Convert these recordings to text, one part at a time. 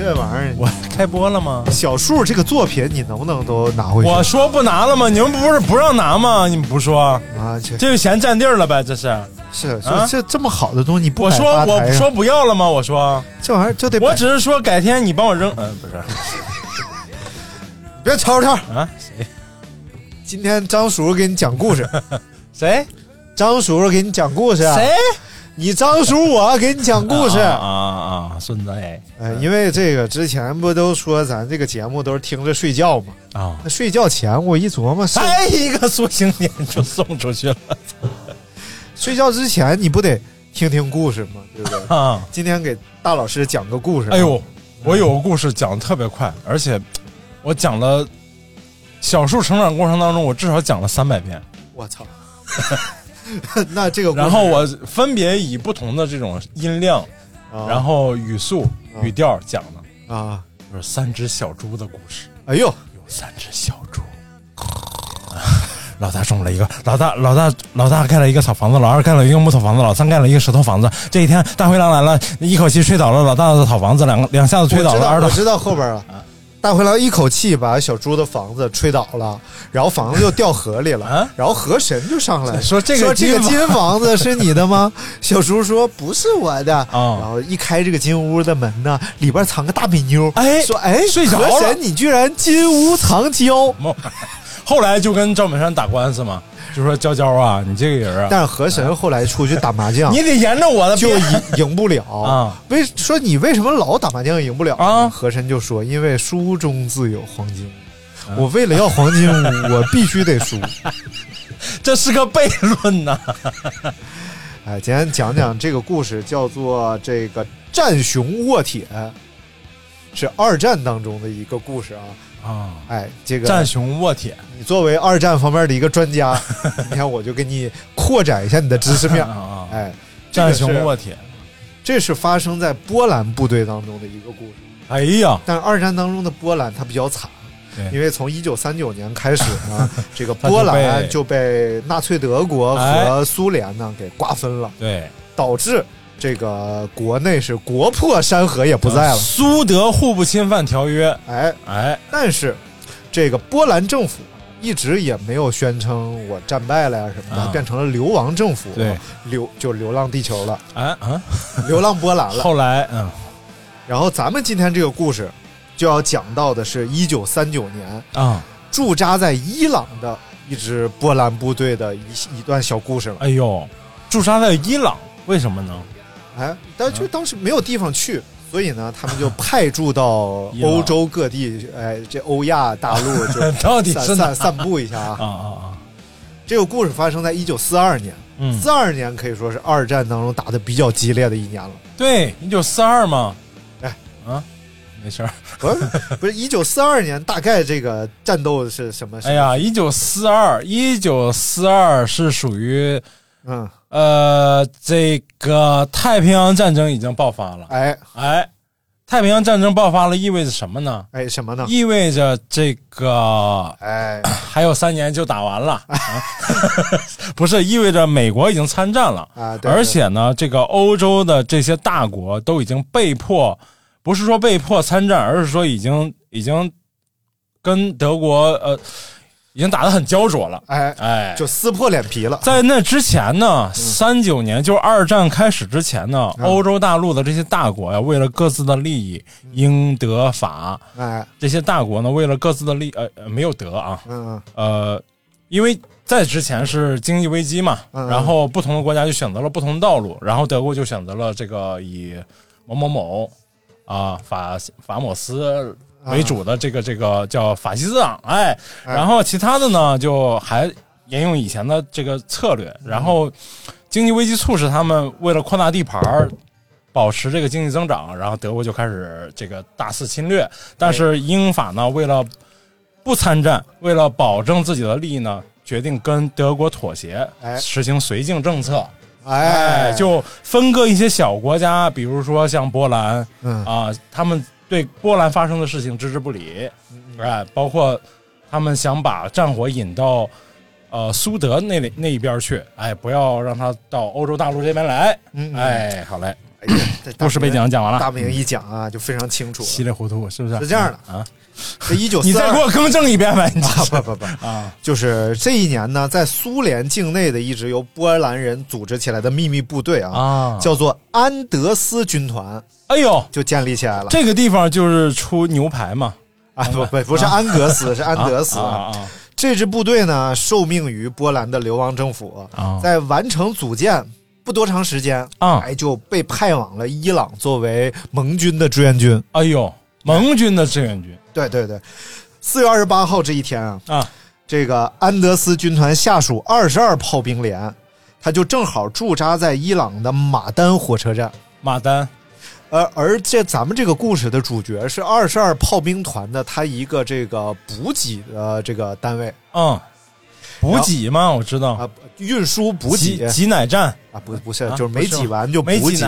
这玩意儿我开播了吗？小树这个作品你能不能都拿回去？我说不拿了吗？你们不是不让拿吗？你们不说啊，这这就嫌占地儿了呗？这是是啊这这么好的东西你不我说吧台上我说不要了吗？我说这玩意儿就得摆我只是说改天你帮我扔，嗯，不是 别吵吵。啊？谁今天张叔叔给你讲故事，谁张叔叔给你讲故事啊。谁？你张叔我给你讲故事。啊啊啊！孙子哎哎，因为这个之前不都说咱这个节目都是听着睡觉嘛？啊！那睡觉前我一琢磨，睡再一个塑形点就送出去了 睡觉之前你不得听听故事吗？对不对？啊！今天给大老师讲个故事。哎呦，我有个故事讲的特别快，而且我讲了小树成长过程当中，我至少讲了三百遍。我操！那这个，然后我分别以不同的这种音量，啊然后语速、语调讲的，啊，就是三只小猪的故事。哎呦，有三只小猪，老大种了一个，老大老大老大盖了一个草房子，老二盖了一个木头房子，老三盖了一个石头房子。这一天，大灰狼来了，一口气吹倒了老大的草房子，两个两下子吹倒了二大。我知道我知道后边了。大灰狼一口气把小猪的房子吹倒了，然后房子就掉河里了，啊？然后河神就上来说这个说这个金金房子是你的吗？小猪说不是我的，哦。然后一开这个金屋的门呢，里边藏个大美妞，哎说哎睡着了。河神你居然金屋藏娇，后来就跟赵本山打官司嘛，就说娇娇啊，你这个人啊，但是河神后来出去打麻将，你得沿着我的就边赢赢不了 啊。为说你为什么老打麻将赢不了啊河神就说，因为书中自有黄金啊屋，我为了要黄金屋，我必须得输。这是个悖论呐。哎，今天讲讲这个故事，叫做这个战熊卧铁，是二战当中的一个故事啊。啊，哎，这个战熊卧铁。你作为二战方面的一个专家，你看我就给你扩展一下你的知识面。啊，哎，战熊这个是卧铁。这是发生在波兰部队当中的一个故事。哎呀，但是二战当中的波兰它比较惨，对。因为从一九三九年开始呢，这个波兰就被纳粹德国和苏联呢给瓜分了，对，导致这个国内是国破山河也不在了。苏德互不侵犯条约。哎，哎，但是这个波兰政府一直也没有宣称我战败了呀什么的，啊变成了流亡政府，对，流就流浪地球了，哎啊，流浪波兰了。后来嗯然后咱们今天这个故事就要讲到的是一九三九年啊，驻扎在伊朗的一支波兰部队的一一段小故事了。哎呦，驻扎在伊朗，为什么呢？哎，但就当时没有地方去，所以呢，他们就派驻到 欧洲各地，哎，这欧亚大陆就 到底是散散散步一下啊。啊啊啊！这个故事发生在一九四二年，嗯，四二年可以说是二战当中打的比较激烈的一年了。对，一九四二嘛。哎啊，没事儿。不是不是，一九四二年大概这个战斗是什么？哎呀，一九四二，一九四二是属于嗯，呃，这个太平洋战争已经爆发了。哎。哎，太平洋战争爆发了，意味着什么呢？哎什么呢？意味着这个哎。还有三年就打完了，啊、不是意味着美国已经参战了，啊，对。而且呢，这个欧洲的这些大国都已经被迫，不是说被迫参战，而是说已经已经跟德国呃已经打得很焦灼了。哎，哎，就撕破脸皮了。在那之前呢，三九年就是二战开始之前呢，嗯。欧洲大陆的这些大国呀，为了各自的利益，英德法哎，这些大国呢，为了各自的利，呃，呃没有德啊，嗯呃，因为在之前是经济危机嘛，嗯然后不同的国家就选择了不同的道路，然后德国就选择了这个以某某某啊法法某斯为主的这个这个叫法西斯党，哎，哎。然后其他的呢就还沿用以前的这个策略，然后经济危机促使他们为了扩大地盘儿。保持这个经济增长，然后德国就开始这个大肆侵略，但是英法呢，为了不参战，为了保证自己的利益呢，决定跟德国妥协，哎。实行绥靖政策。哎，就分割一些小国家，比如说像波兰嗯。啊，他们对波兰发生的事情置之不理，嗯。哎，包括他们想把战火引到呃苏德那里那一边去，哎，不要让他到欧洲大陆这边来，哎，好嘞，哎呀这大故事背景讲完了，大明一讲啊，就非常清楚。稀里糊涂是不是？是这样的啊，这一九你再给我更正一遍呗，你啊不不不，啊，就是这一年呢，在苏联境内的一支由波兰人组织起来的秘密部队啊，啊叫做安德斯军团，哎呦，就建立起来了。这个地方就是出牛排嘛，啊不不不是安格斯，是安德斯。啊这支部队呢，受命于波兰的流亡政府，啊在完成组建不多长时间，啊。哎，就被派往了伊朗，作为盟军的志愿军。哎呦，盟军的志愿军。对对对，四月二十八号这一天啊，啊，这个安德斯军团下属二十二炮兵连，他就正好驻扎在伊朗的马丹火车站。马丹。而而这咱们这个故事的主角是二十二炮兵团的他一个这个补给的这个单位。嗯，补给吗，我知道，啊，运输补给挤挤奶站啊，不不是，啊就是没挤完就补给。没挤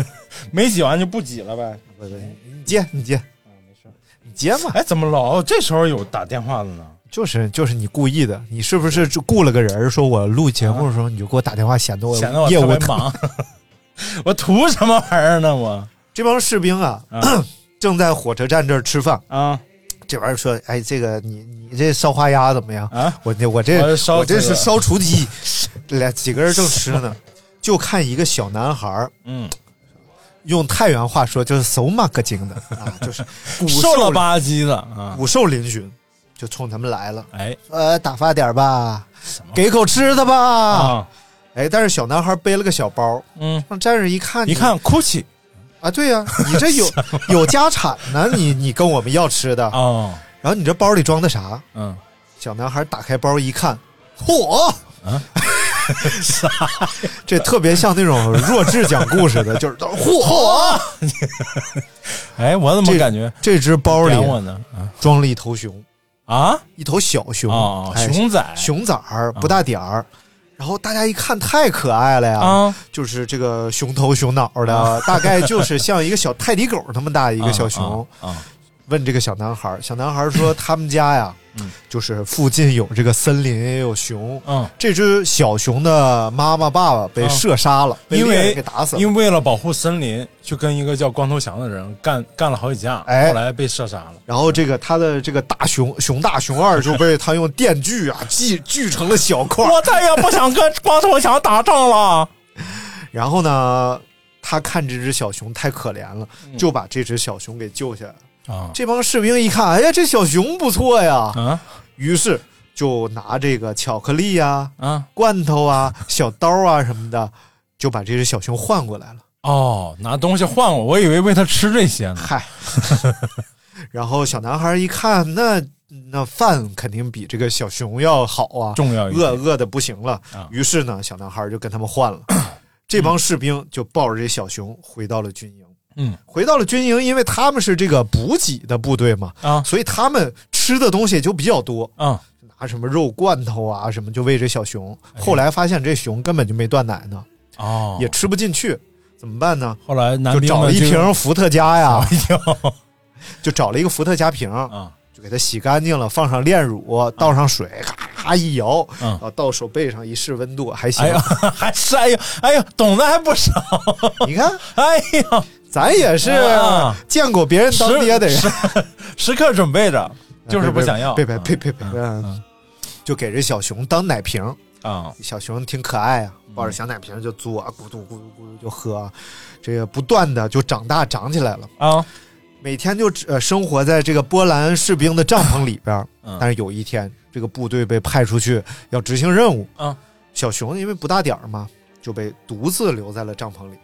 没挤完就不挤了呗。你接你接，你接嘛，哎，怎么老这时候有打电话的呢？就是就是你故意的，你是不是就雇了个人，说我录节目的时候你就给我打电话，显得我显得我业务忙。我图什么玩意儿呢？我这帮士兵啊，啊 正在火车站这儿吃饭。啊这玩意儿说，哎，这个你你这烧花鸭怎么样？啊！我这我这我烧这个我这是烧雏鸡，俩几个人正吃呢，就看一个小男孩儿嗯，用太原话说就是手马个精的啊，就是骨瘦了吧唧的啊！骨瘦嶙峋，就冲他们来了。哎呃，打发点吧，给口吃的吧。啊，哎，但是小男孩背了个小包，嗯，让战士一看，一看 GUCCI 啊，对呀、你这有 有家产呢，你你跟我们要吃的，哦，然后你这包里装的啥？嗯，小男孩打开包一看，嚯！啊啥？这特别像那种弱智讲故事的，就是嚯！哎，我怎么感觉这只包里装了一头熊，啊一头小熊熊仔熊崽儿不大点儿。然后大家一看太可爱了呀，啊，就是这个熊头熊脑的，大概就是像一个小泰迪狗那么大一一个小熊。啊，问这个小男孩，小男孩说他们家呀，嗯就是附近有这个森林，也有熊。嗯，这只小熊的妈妈爸爸被射杀了，被因为给打死了。因为为了保护森林，就跟一个叫光头强的人干 干了好几架，哎后来被射杀了。然后这个他的这个大熊熊大熊二就被他用电锯啊 锯锯成了小块。我再也不想跟光头强打仗了。然后呢，他看这只小熊太可怜了，嗯就把这只小熊给救下来了。啊这帮士兵一看，哎呀，这小熊不错呀，啊于是就拿这个巧克力呀、啊！罐头啊、小刀啊什么的，就把这只小熊换过来了。哦，拿东西换我，我以为喂他吃这些呢。嗨，然后小男孩一看，那那饭肯定比这个小熊要好啊，重要一点饿饿的不行了。啊于是呢，小男孩就跟他们换了。这帮士兵就抱着这小熊回到了军营。嗯。回到了军营，因为他们是这个补给的部队嘛，啊。所以他们吃的东西就比较多，啊。拿什么肉罐头啊什么就喂这小熊。哎后来发现这熊根本就没断奶呢，哦，也吃不进去，怎么办呢？后来男就找了一瓶伏特加呀，就找了一个伏特加瓶，啊。就给它洗干净了，放上炼乳，倒上水，咔咔一摇，嗯。然后到手背上一试温度，还行。哎。还是哎呦哎呦，懂得还不少。你看，哎呀，咱也是啊见过别人当爹的人，时刻准备着，就是不想要。别别啊。别别别别！嗯。就给这小熊当奶瓶。啊，小熊挺可爱啊，抱着小奶瓶就嘬，啊咕嘟咕嘟咕嘟就喝啊，这个不断的就长大长起来了。啊，每天就呃生活在这个波兰士兵的帐篷里边但是有一天，这个部队被派出去要执行任务，啊，小熊因为不大点儿嘛，就被独自留在了帐篷里，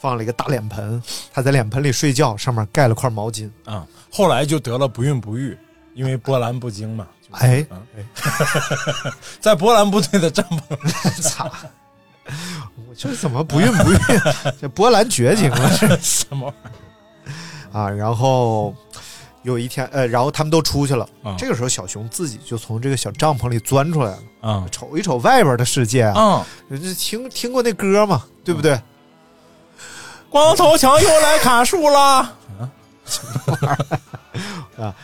放了一个大脸盆，他在脸盆里睡觉，上面盖了块毛巾。啊，后来就得了不孕不育，因为波澜不惊嘛。就是哎啊 在波兰部队的帐篷 操！我这怎么不孕不育？这波兰绝经了 这什么玩意儿啊！然后有一天，呃，然后他们都出去了。啊这个时候，小熊自己就从这个小帐篷里钻出来了，儿啊瞅一瞅外边的世界啊。啊！人家听听过那歌嘛，对不对？光头强又来砍树了，啊！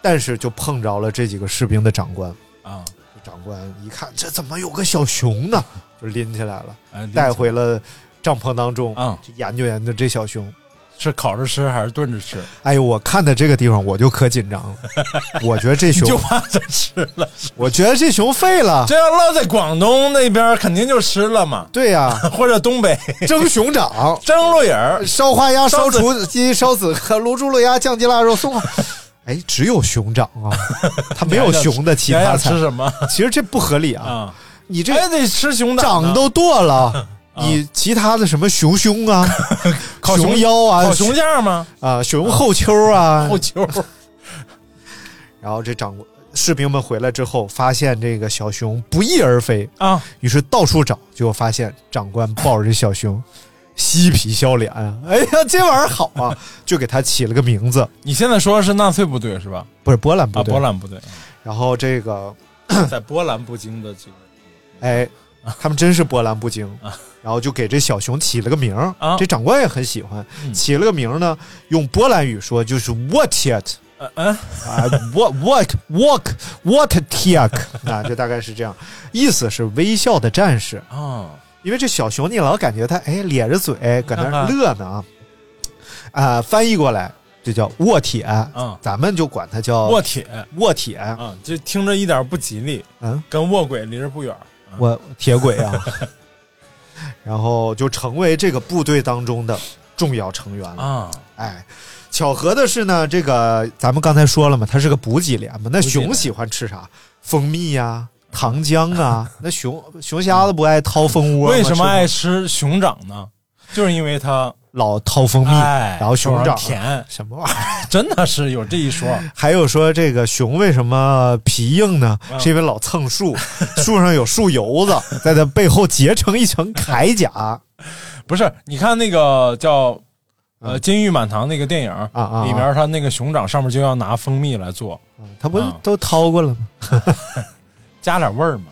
但是就碰着了这几个士兵的长官。啊，长官一看，这怎么有个小熊呢？就拎起来了，哎带回了帐篷当中，啊就研究研究这小熊。是烤着吃还是炖着吃？哎呦，我看的这个地方我就可紧张了，我觉得这熊就，怕这吃了。我觉得这熊废了。这要落在广东那边，肯定就吃了嘛，对呀、或者东北蒸熊掌、蒸鹿眼儿烧花鸭、烧雏鸡、烧子和卤猪、卤鸭、酱鸡、腊肉、松花。哎，只有熊掌啊，它没有 熊的其他菜吃。什么其实这不合理啊！啊？你这还得吃熊掌掌都剁了，你其他的什么熊胸啊、烤熊腰啊、烤熊架吗？啊、熊后丘啊，后丘。然后这长官士兵们回来之后，发现这个小熊不翼而飞，啊，于是到处找，结果发现长官抱着这小熊，嬉皮笑脸。啊！哎呀，这玩意儿好啊，就给他起了个名字，你现在说的是纳粹部队是吧？不是波兰部啊，队。波兰部队，然后这个，在波兰不经的这个哎，他们真是波澜不惊，然后就给这小熊起了个名儿啊。这长官也很喜欢，嗯。起了个名儿呢，用波兰语说就是 what it 嗯嗯啊，what what what what t a k 啊，这 大概是这样，意思是微笑的战士。啊因为这小熊你老感觉它哎咧着嘴搁那乐呢啊，啊，翻译过来就叫卧铁，嗯。咱们就管它叫卧铁卧铁，啊，这听着一点不吉利，嗯，跟卧轨离着不远。我铁轨啊，然后就成为这个部队当中的重要成员了。啊，哎，巧合的是呢，这个咱们刚才说了嘛，它是个补给连嘛。那熊喜欢吃啥？蜂蜜呀、糖浆啊。那熊熊瞎子不爱掏蜂窝吗？为什么爱吃吃熊掌呢？就是因为它老掏蜂蜜，哎，然后熊掌甜，什么玩意儿？真的是有这一说。还有说这个熊为什么皮硬呢？嗯是因为老蹭树，树上有树油子，在它背后结成一层铠甲。不是，你看那个叫呃嗯《金玉满堂》那个电影啊啊里面它那个熊掌上面就要拿蜂蜜来做，它不是啊都掏过了吗？加点味儿嘛。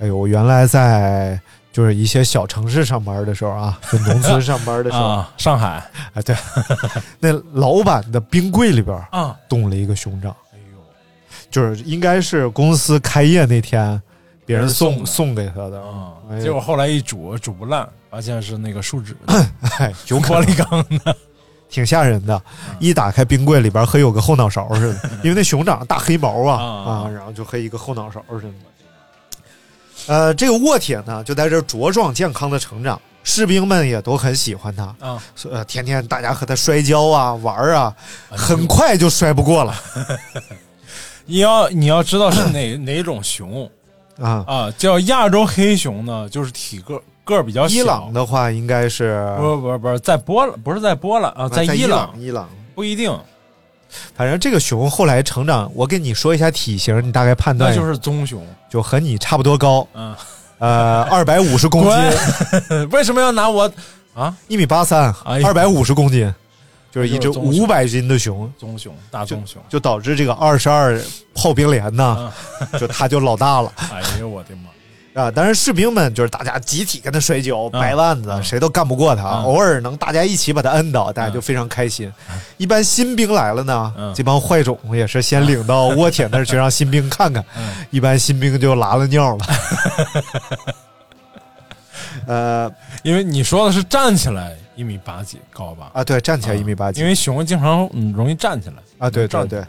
哎呦，我原来在就是一些小城市上班的时候啊，就农村上班的时候，啊，上海。啊，对，那老板的冰柜里边啊，冻了一个熊掌，哎呦，就是应该是公司开业那天别人送送给他的。啊哎，结果后来一煮煮不烂，发现是那个树脂。的 哎，有玻璃缸的挺吓人的。嗯一打开冰柜里边和有个后脑勺似的，因为那熊掌大黑毛啊啊。啊，然后就和一个后脑勺似的。呃，这个沃铁呢，就在这茁壮健康的成长，士兵们也都很喜欢他。啊，呃，天天大家和他摔跤啊、玩啊，很快就摔不过了 你要你要知道是哪哪种熊 啊。啊？叫亚洲黑熊呢，就是体个个儿比较小。伊朗的话应该是不不不是在波兰，不是在波兰啊，在伊伊朗伊朗，不一定，反正这个熊后来成长，我跟你说一下体型，你大概判断那就是棕熊。就和你差不多高，嗯，呃，二百五十公斤，为什么要拿我？啊？一米八三，二百五十公斤，就是一只五百斤的熊，棕熊，大棕熊。就导致这个二十二炮兵连呢，就他就老大了。哎呦我的妈！啊！当然士兵们就是大家集体跟他摔跤、嗯掰腕子，谁都干不过他。嗯偶尔能大家一起把他摁倒，大家就非常开心。一般新兵来了呢，嗯这帮坏种也是先领到窝铁那儿去 让新兵看看，嗯一般新兵就拉了尿了。呃因为你说的是站起来一米八几高吧？啊，对，站起来一米八几，因为熊经常嗯容易站起来啊，对对站对，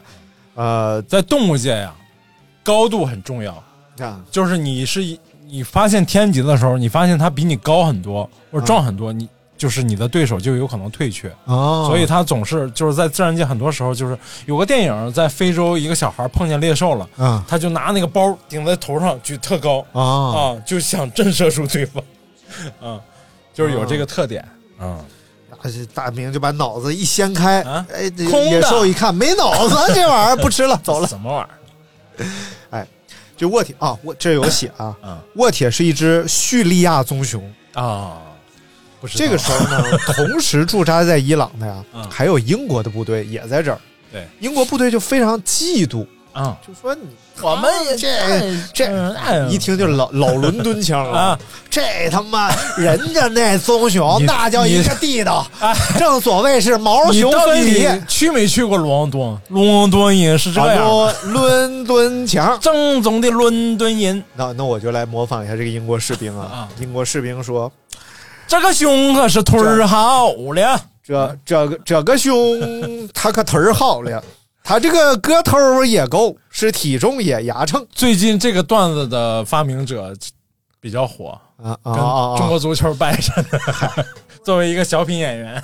呃，在动物界呀，高度很重要。啊，就是你是你发现天敌的时候，你发现他比你高很多或者壮很多，你就是你的对手就有可能退却。哦，所以他总是就是在自然界很多时候就是有个电影在非洲一个小孩碰见猎兽了，嗯。他就拿那个包顶在头上举特高啊啊，就想震慑住对方，啊，就是有这个特点，嗯。大大明就把脑子一掀开，啊？哎，野兽一看没脑子，这玩意儿不吃了，走了。什么玩意儿？这卧铁啊，沃这有写啊，嗯卧铁是一只叙利亚棕熊。啊，这个时候呢，同时驻扎在伊朗的呀，嗯还有英国的部队也在这儿。对，英国部队就非常嫉妒，啊，就说你我们也这这哎一听就老 老伦敦腔啊啊，这他妈人家那棕熊那叫一个地道，正所谓是毛熊分离。去没去过伦敦？伦敦音是这啊样的，伦伦敦腔，正宗的伦敦音。那那我就来模仿一下这个英国士兵啊啊。英国士兵说这个熊可是腿儿好了，：“这这个这个熊，它可腿儿好了，他这个个头也够，是体重也牙秤最近这个段子的发明者比较火，啊啊跟啊啊！中国足球掰着呢。作为一个小品演员，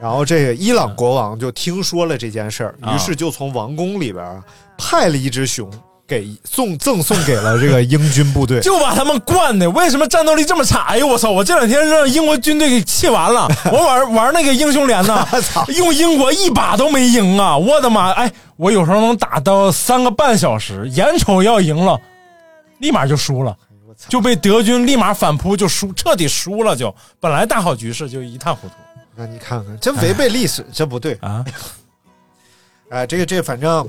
然后这个伊朗国王就听说了这件事儿，啊于是就从王宫里边啊派了一只熊给送赠送给了这个英军部队。就把他们惯的，为什么战斗力这么差？哎呦我操！我这两天让英国军队给气完了。我玩玩那个英雄联呢操，用英国一把都没赢啊！我的妈！哎，我有时候能打到三个半小时，眼瞅要赢了，立马就输了，就被德军立马反扑，就输，彻底输了就。本来大好局势就一塌糊涂那你看看，真违背历史，这不对。啊！哎，这个这反正，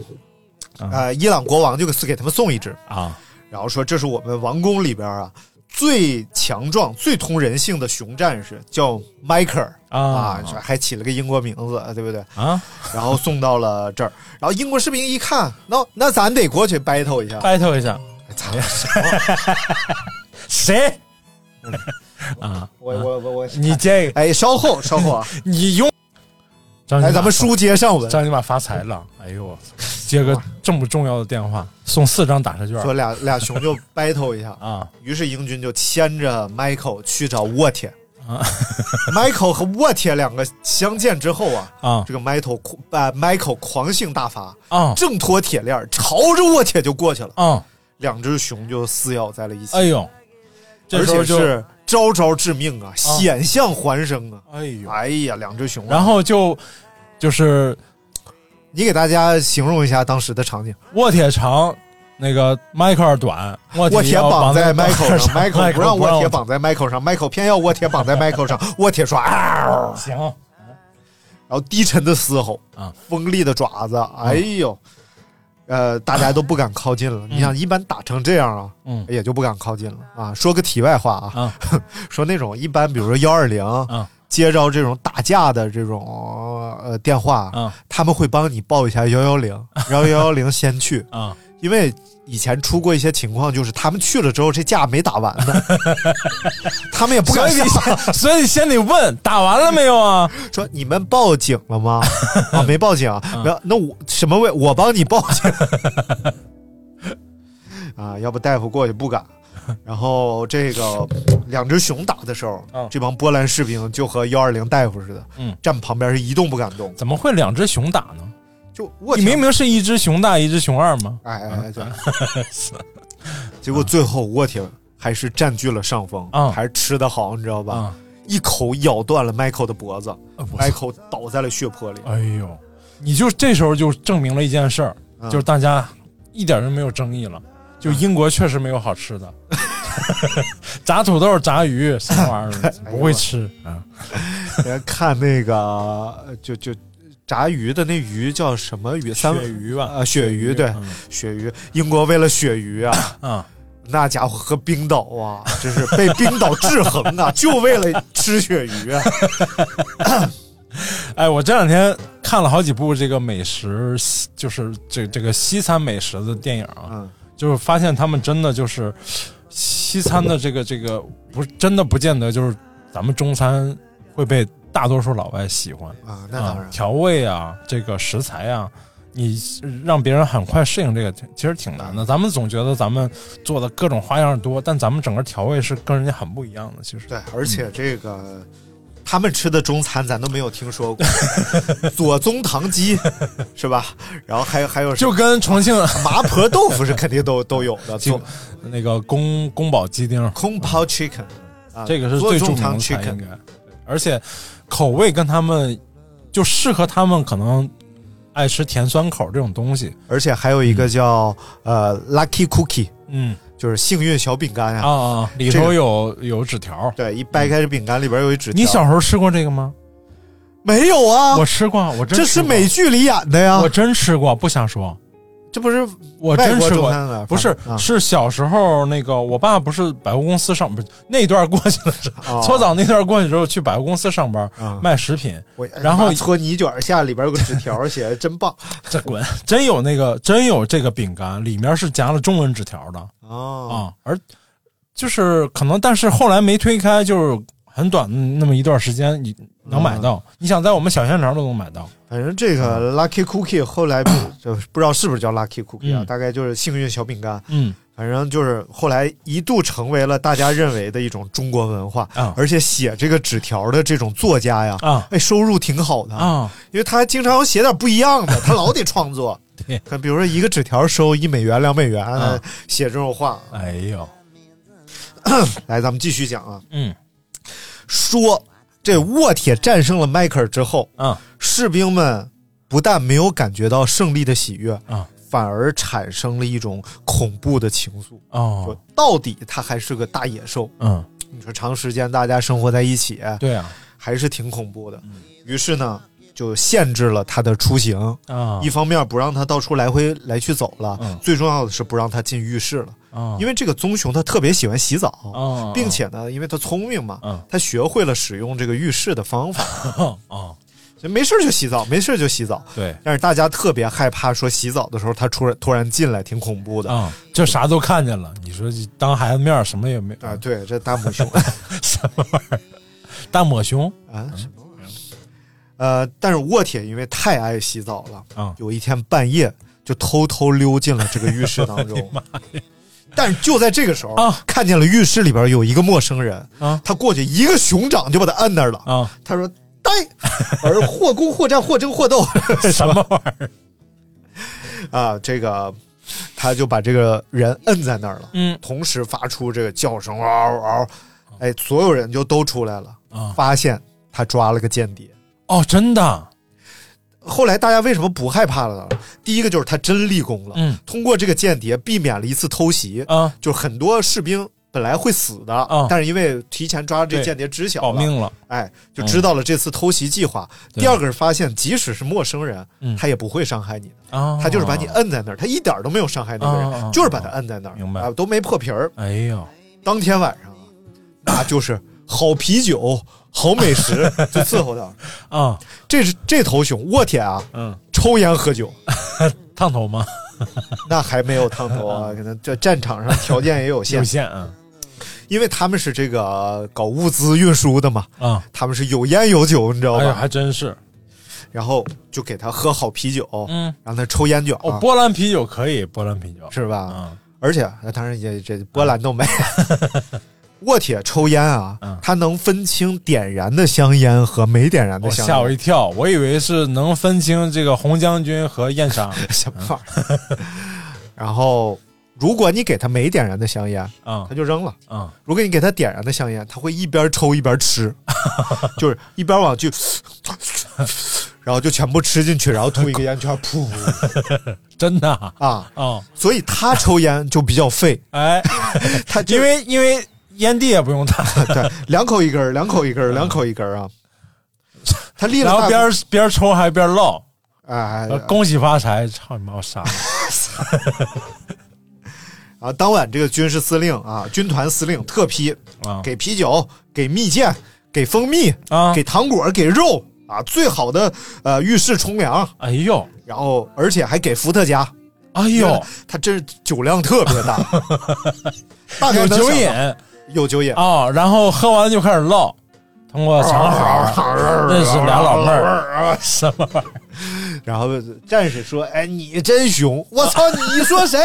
呃，伊朗国王就给给他们送一只，啊然后说这是我们王宫里边啊最强壮、最通人性的熊战士，叫迈克尔啊啊，还起了个英国名字，对不对？啊然后送到了这儿，然后英国士兵一看，那那咱得过去 battle 一下。！battle 一下，操！谁？啊！我我我我，你这个，哎，稍后稍后啊，你用，张来咱们书接上文，张尼玛发财了！哎呦，接个这么重要的电话，送四张打车券说俩俩熊就 battle 一下。啊！于是英军就牵着 Michael 去找沃铁啊。Michael 和沃铁两个相见之后啊，啊这个 Michael 狂呃 Michael 狂性大发，啊挣脱铁链，朝着沃铁就过去了。啊！两只熊就撕咬在了一起，哎呦，这而时候就，且是招招致命啊，险象环生啊！哎呦，哎呀，两只熊啊，然后就就是你给大家形容一下当时的场景。卧铁长，那个迈克尔短，卧沃铁绑在迈 Michael 上迈，Michael 不让不沃铁绑在 Michael 上，Michael 偏要沃铁绑在 Michael 上，沃铁说啊，行。然后低沉的嘶吼啊，锋利的爪子，哎呦，呃，大家都不敢靠近了。你想，一般打成这样啊，嗯也就不敢靠近了啊。说个题外话啊，啊 说那种一般，比如说幺二零啊接着这种打架的这种呃电话，啊他们会帮你报一下幺幺零，然后幺幺零先去，啊！因为以前出过一些情况，就是他们去了之后，这架没打完呢，他们也不敢所以你下先，所以先得问打完了没有啊？说你们报警了吗？啊，没报警啊，没有，那我什么位？我帮你报警啊，要不大夫过去不敢。然后这个两只熊打的时候，嗯这帮波兰士兵就和幺二零大夫似的，嗯站旁边是一动不敢动，怎么会两只熊打呢？就我你明明是一只熊大，一只熊二嘛？哎哎哎，对，结果最后沃铁还是占据了上风，啊还是吃的好，你知道吧？啊！一口咬断了 Michael 的脖子，Michael 倒在了血泊里。哎呦，你就这时候就证明了一件事儿，嗯就是大家一点都没有争议了。就英国确实没有好吃的，炸土豆、炸鱼什么玩意儿 不会吃啊？人家看那个呃就就炸鱼的那鱼叫什么鱼？三鳕鱼吧，啊，鳕鱼对，嗯鳕鱼。英国为了鳕鱼啊，啊，那家伙和冰岛啊，真是被冰岛制衡啊，就为了吃鳕鱼啊。哎，我这两天看了好几部这个美食，就是这这个西餐美食的电影啊，嗯就是发现他们真的就是西餐的这个这个不真的不见得就是咱们中餐会被大多数老外喜欢啊，那当然啊，调味啊，这个食材啊，你让别人很快适应这个，其实挺难的。咱们总觉得咱们做的各种花样多，但咱们整个调味是跟人家很不一样的。其实对，而且这个、他们吃的中餐咱都没有听说过，左宗棠鸡是吧？然后还有还有就跟重庆 麻婆豆腐是肯定都都有的，就那个宫宫保鸡丁，宫保 chicken 啊，这个是最著名的菜，应该。而且口味跟他们就适合他们可能爱吃甜酸口这种东西。而且还有一个叫、呃 lucky cookie，嗯就是幸运小饼干呀、啊啊，里头有有纸条。对，一掰开这饼干里边有一纸条。你小时候吃过这个吗？没有啊？我吃过，我真这是美剧里演的呀，我真吃过，不想说。这不是我真吃过不是啊。是小时候那个我爸不是百货公司上不是那段过去了，搓澡那段过去之后去百货公司上班啊。卖食品，然后搓泥卷下里边有个纸条，写的真棒。这滚真有那个真有这个饼干，里面是夹了中文纸条的。哦。啊，而就是可能但是后来没推开，就是很短那么一段时间你能买到，你想在我们小县城都能买到，反正这个 Lucky Cookie 后来不 就不知道是不是叫 Lucky Cookie 啊，嗯。大概就是幸运小饼干。嗯。反正就是后来一度成为了大家认为的一种中国文化，啊。而且写这个纸条的这种作家呀，啊。哎，收入挺好的，啊，因为他经常写点不一样的，他老得创作。对。看比如说一个纸条收一美元、两美元，啊。写这种话。哎呦，来，咱们继续讲啊，嗯。说这沃铁战胜了迈克尔之后，嗯士兵们不但没有感觉到胜利的喜悦，啊反而产生了一种恐怖的情愫。哦说到底，他还是个大野兽。嗯，你说长时间大家生活在一起，对啊还是挺恐怖的。于是呢，就限制了他的出行。啊一方面不让他到处来回来去走了，嗯最重要的是不让他进浴室了。啊，因为这个棕熊它特别喜欢洗澡，啊并且呢，因为它聪明嘛，嗯它学会了使用这个浴室的方法，哦就没事就洗澡，没事就洗澡。对但是大家特别害怕，说洗澡的时候它突然突然进来，挺恐怖的。啊，就啥都看见了。你说当孩子面什么也没啊，对，这大抹熊 什么玩意儿？大抹熊啊，什么玩意儿？呃，但是沃铁因为太爱洗澡了，啊有一天半夜就偷偷溜进了这个浴室当中。但是就在这个时候，啊看见了浴室里边有一个陌生人，啊他过去一个熊掌就把他摁那儿了。啊！他说：“呆，而或攻或战或争或斗什么玩意儿？啊！”这个他就把这个人摁在那儿了，嗯同时发出这个叫声嗷嗷嗷，哎，所有人就都出来了，啊发现他抓了个间谍。哦，真的后来大家为什么不害怕了呢？第一个就是他真立功了，嗯。通过这个间谍避免了一次偷袭，啊，就是很多士兵本来会死的，啊。但是因为提前抓这间谍知晓了，保命了。哎，就知道了这次偷袭计划。对。第二个是发现，即使是陌生人，嗯。他也不会伤害你的，啊！他就是把你摁在那儿，他一点都没有伤害那个人，就是把他摁在那儿，明白。啊，都没破皮儿。哎呦，当天晚上啊，那就是好啤酒、好美食 就伺候他。啊，这是这头熊我天啊，嗯，抽烟喝酒，烫头吗？那还没有烫头啊，可能这战场上条件也有限有，限啊因为他们是这个搞物资运输的嘛，啊！他们是有烟有酒，你知道哎呀，吧？还真是，然后就给他喝好啤酒，嗯，让他抽烟卷，哦，波兰啤酒可以，波兰啤酒是吧？啊而且那当然也这波兰都没。沃铁抽烟啊嗯，他能分清点燃的香烟和没点燃的香烟。吓我烟。一跳，我以为是能分清这个红将军和燕莎。什么玩意儿？然后，如果你给他没点燃的香烟，啊他就扔了；啊如果你给他点燃的香烟，他会一边抽一边吃，就是一边往去，然后就全部吃进去，然后吐一个烟圈，噗。真的啊？啊！哦，所以他抽烟就比较费，哎，他就因为因为烟蒂也不用打，对两口一根儿，两口一根儿，两口一根儿啊。他立了然后边儿边抽还边唠，哎，呃恭喜发财，操你妈，我傻了。啊！当晚这个军事司令啊，军团司令特批啊。给啤酒、给蜜饯、给蜂蜜、啊！给糖果、给肉啊，最好的呃浴室冲凉，哎呦。然后而且还给伏特加。哎呦，他这酒量特别大，大概有酒能想到瘾有酒瘾。啊，然后喝完就开始唠，通过长好 认识俩老妹儿，什么玩意儿？然后战士说：“哎，你真熊！我操，你说谁？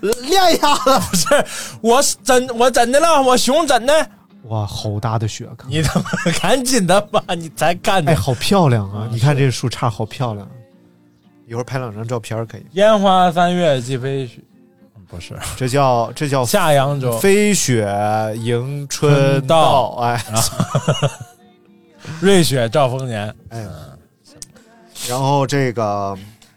练一下子。不是，我是真我怎的了，我熊怎的。哇，好大的雪！你他妈赶紧的吧，你才干的。哎，好漂亮啊！你看这树杈好漂亮。一会儿拍两张照片可以。烟花三月即飞雪，不是，这叫这叫下扬州飞雪迎春到。哎，瑞雪兆丰年。哎，然后这个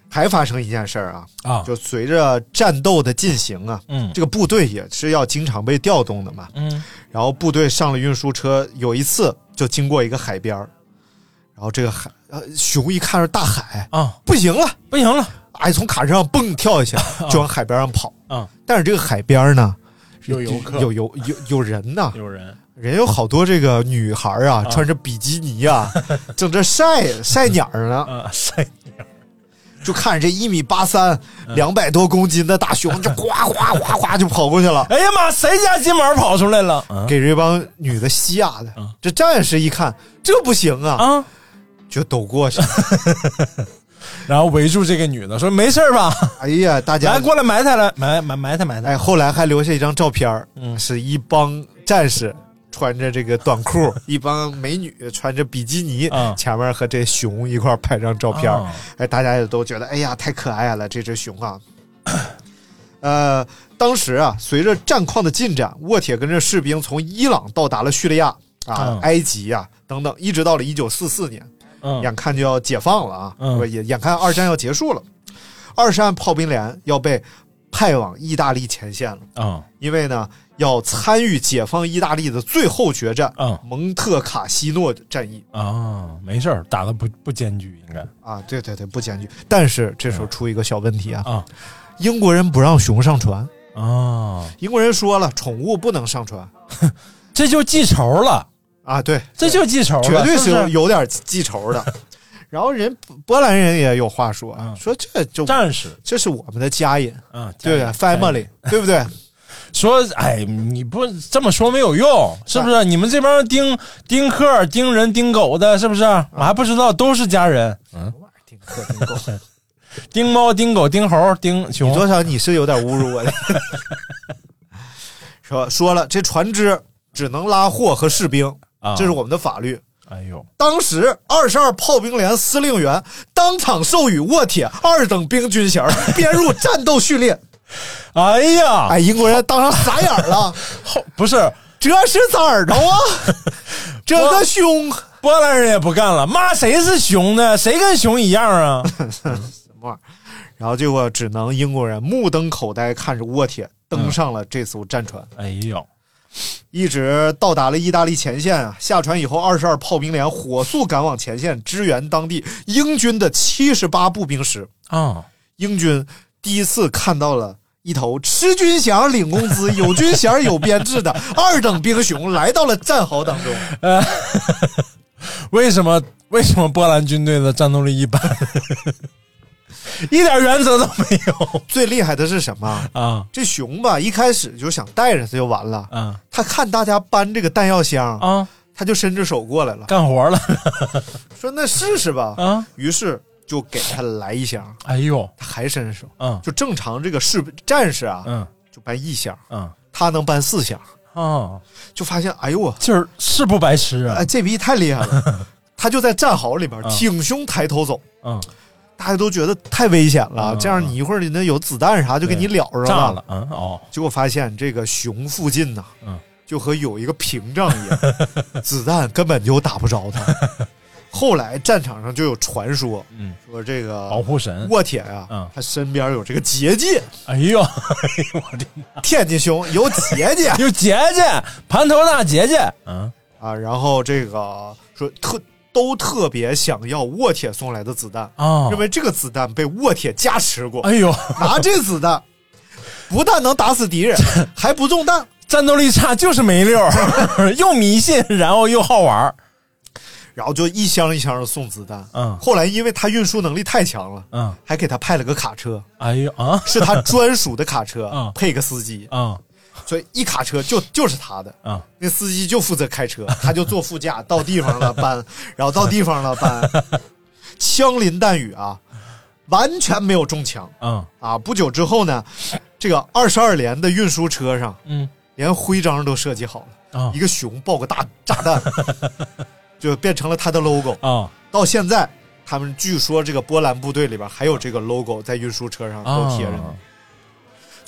还发生一件事儿啊啊，就随着战斗的进行啊，嗯，这个部队也是要经常被调动的嘛，嗯，然后部队上了运输车，有一次就经过一个海边然后这个海呃熊一看着大海啊，不行了，不行了，哎，从卡车上蹦跳一下去，就往海边上跑啊。但是这个海边呢，有游客，有有有有人呐，有人。人有好多这个女孩啊，穿着比基尼啊，正这晒晒鸟呢，啊，晒鸟，就看着这一米八三、两百多公斤的大熊，就呱呱呱呱就跑过去了。哎呀妈，谁家金毛跑出来了？给这帮女的吓的。这战士一看，这不行啊，啊，就都过去，然后围住这个女的说：“没事吧？哎呀，大家来过来埋汰来，埋埋埋汰埋汰。”哎，后来还留下一张照片嗯是一帮战士。穿着这个短裤，一帮美女穿着比基尼，嗯、前面和这熊一块拍张照片，嗯、哎，大家也都觉得，哎呀，太可爱了，这只熊啊。呃，当时啊，随着战况的进展，沃铁跟着士兵从伊朗到达了叙利亚啊、嗯、埃及啊等等，一直到了一九四四年，嗯，眼看就要解放了啊，嗯，也眼看二战要结束了，二十万炮兵连要被派往意大利前线了。啊、嗯，因为呢。要参与解放意大利的最后决战，嗯，蒙特卡西诺战役。啊，没事儿，打的不不艰巨，应该。啊，对对对，不艰巨。但是这时候出一个小问题啊，啊，英国人不让熊上船。啊，英国人说了，宠物不能上船，这就记仇了啊，对，这就记仇，绝对是是有点记仇的。然后人波兰人也有话说，啊、说这就战士，这是我们的家人，啊，对不对？family，对不对？说，哎，你不这么说没有用，是不是？你们这帮盯盯客、盯人、盯狗的，是不是？我还不知道，都是家人。嗯，盯客、盯 狗、盯猫、盯狗、盯猴、盯熊。你多少你是有点侮辱我的。说说了，这船只只能拉货和士兵，啊、这是我们的法律。哎呦，当时二十二炮兵连司令员当场授予沃铁二等兵军衔，编入战斗序列。哎呀，哎，英国人当场傻眼了。后不是，这是咋着啊？这个熊，波兰人也不干了，骂谁是熊呢？谁跟熊一样啊？什么玩意儿？然后结果只能英国人目瞪口呆看着沃铁登上了这艘战船。哎呦，一直到达了意大利前线啊！下船以后，二十二炮兵连火速赶往前线支援当地英军的七十八步兵师啊！英军第一次看到了一头吃军饷领工资、有军衔有编制的二等兵熊来到了战壕当中。呃，为什么？为什么波兰军队的战斗力一般？一点原则都没有。最厉害的是什么啊？这熊吧，一开始就想带着它就完了。啊，他看大家搬这个弹药箱啊，他就伸着手过来了，干活了。说那试试吧。啊，于是就给他来一箱。哎呦，他还伸手。嗯，就正常这个士战士啊，嗯，就搬一箱。嗯，他能搬四箱。哦，就发现，哎呦我，就是是不白痴啊！哎，这逼太厉害了。他就在战壕里边挺胸抬头走。嗯。大家都觉得太危险了，这样你一会儿你那有子弹啥就给你了着了。了，嗯哦。结果发现这个熊附近呢，嗯，就和有一个屏障一样，子弹根本就打不着他。后来战场上就有传说，嗯，说这个保护神沃铁呀，嗯，他身边有这个结界。哎呦，哎呦我的妈！天津熊有结界，有结界，盘头大结界。嗯啊，然后这个说特。都特别想要沃铁送来的子弹啊，认为这个子弹被沃铁加持过。哎呦，拿这子弹不但能打死敌人，还不中弹，战斗力差就是没溜儿，又迷信，然后又好玩然后就一箱一箱的送子弹。嗯，后来因为他运输能力太强了，嗯，还给他派了个卡车。哎呦啊，是他专属的卡车，嗯，配个司机。嗯，所以一卡车就就是他的。啊，那司机就负责开车，他就坐副驾，到地方了搬，然后到地方了搬，枪林弹雨啊，完全没有中枪。嗯。啊。不久之后呢，这个二十二连的运输车上嗯。连徽章都设计好了，啊。一个熊抱个大炸弹，就变成了他的 logo。啊。到现在，他们据说这个波兰部队里边还有这个 logo 在运输车上都贴着呢。啊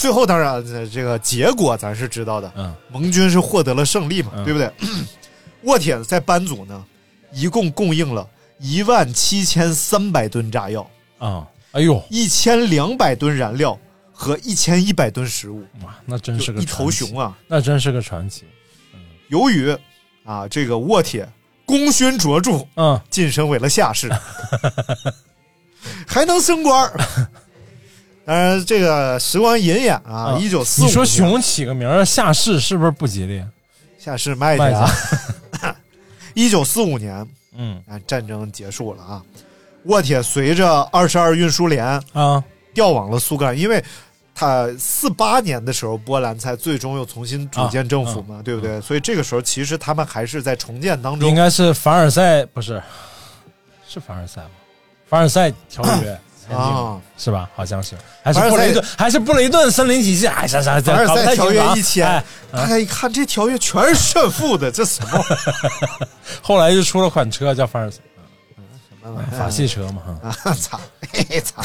最后当然呃这个结果咱是知道的，嗯盟军是获得了胜利嘛，嗯对不对？沃铁在班组呢，一共供应了一万七千三百吨炸药、啊，哎呦，一千两百吨燃料和一千一百吨食物，哇，那真是个一头熊，啊！那真是个传奇。由于啊这个沃铁功勋卓著，嗯，晋升为了下士，还能升官儿。当然，这个时光荏苒啊，一九四五，你说熊起个名儿下士是不是不吉利？下士卖去卖啊。一九四五年嗯啊，战争结束了啊，沃铁随着二十二运输连啊调往了苏格兰，因为他四八年的时候，波兰才最终又重新组建政府嘛，对不对？所以这个时候其实他们还是在重建当中应。该是凡尔赛，不是，是凡尔赛吗？凡尔赛条约 啊，是吧？好像是，还是布雷顿，还是布雷顿森林体系？哎，啥啥，凡尔赛条约一千，签哎，大家一看这条约全是炫富的，这什么 后来就出了款车叫凡尔赛，法系车嘛。啊？操，操！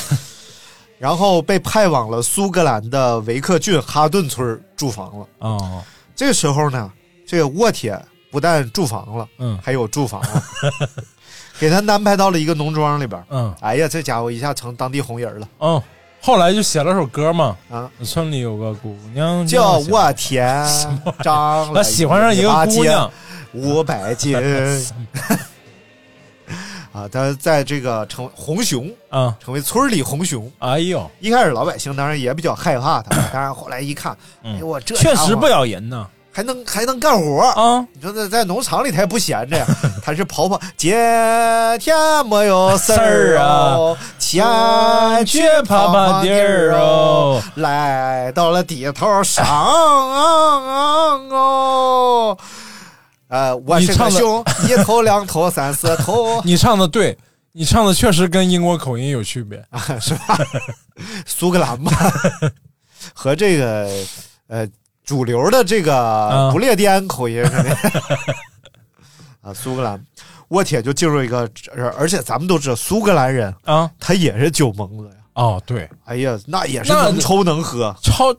然后被派往了苏格兰的维克郡哈顿村住房了。哦，这个时候呢，这个沃铁不但住房了，嗯还有住房了，给他安排到了一个农庄里边。嗯。哎呀，这家伙一下成当地红人了。哦，后来就写了首歌嘛，啊！村里有个姑娘叫小沃田，长了他喜欢上一个姑娘，五百斤。啊，他在这个成红熊，啊，成为村里红熊。哎呦，一开始老百姓当然也比较害怕他，当然后来一看，哎呦我这确实不咬人呐还能还能干活啊！你说在在农场里他也不闲着呀，他是跑跑，今天没有事儿啊，前去爬爬地儿哦，来到了地头上哦。呃，我是个你唱的熊，一头两头三四头，你唱的对，你唱的确实跟英国口音有区别啊。是吧？苏格兰嘛，和这个呃主流的这个不列颠口音似的。啊，苏格兰，沃铁就进入一个，而且咱们都知道苏格兰人啊，他也是酒蒙子呀。哦，对，哎呀，那也是能抽能喝，超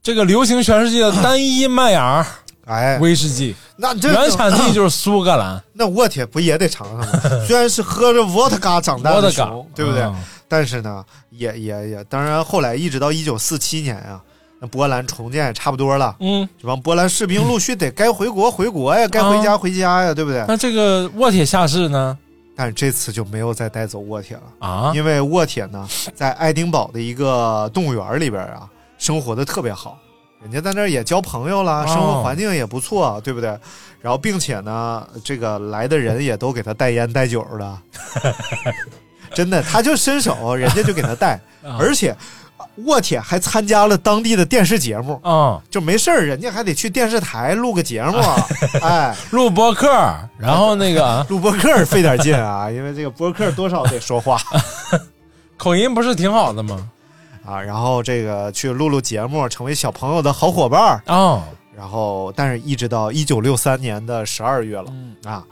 这个流行全世界的单一麦芽哎，威士忌，那这原产地就是苏格兰。那沃铁不也得尝尝吗？虽然是喝着伏特加长大的对不对？嗯但是呢，也也也，当然后来一直到一九四七年啊，那波兰重建也差不多了，嗯，这帮波兰士兵陆续得该回国回国呀，该回家回家呀，对不对？那这个沃铁下士呢？但是这次就没有再带走沃铁了啊，因为沃铁呢，在爱丁堡的一个动物园里边啊，生活的特别好。人家在那儿也交朋友了，哦生活环境也不错，对不对？然后，并且呢，这个来的人也都给他带烟带酒的，真的，他就伸手，人家就给他带，啊而且沃铁还参加了当地的电视节目，啊，就没事儿，人家还得去电视台录个节目，哎，录播客，然后那个啊录播客费点劲啊，因为这个播客多少得说话 口音不是挺好的吗？啊，然后这个去录录节目，成为小朋友的好伙伴儿。哦，然后，但是一直到一九六三年的十二月了、啊，哦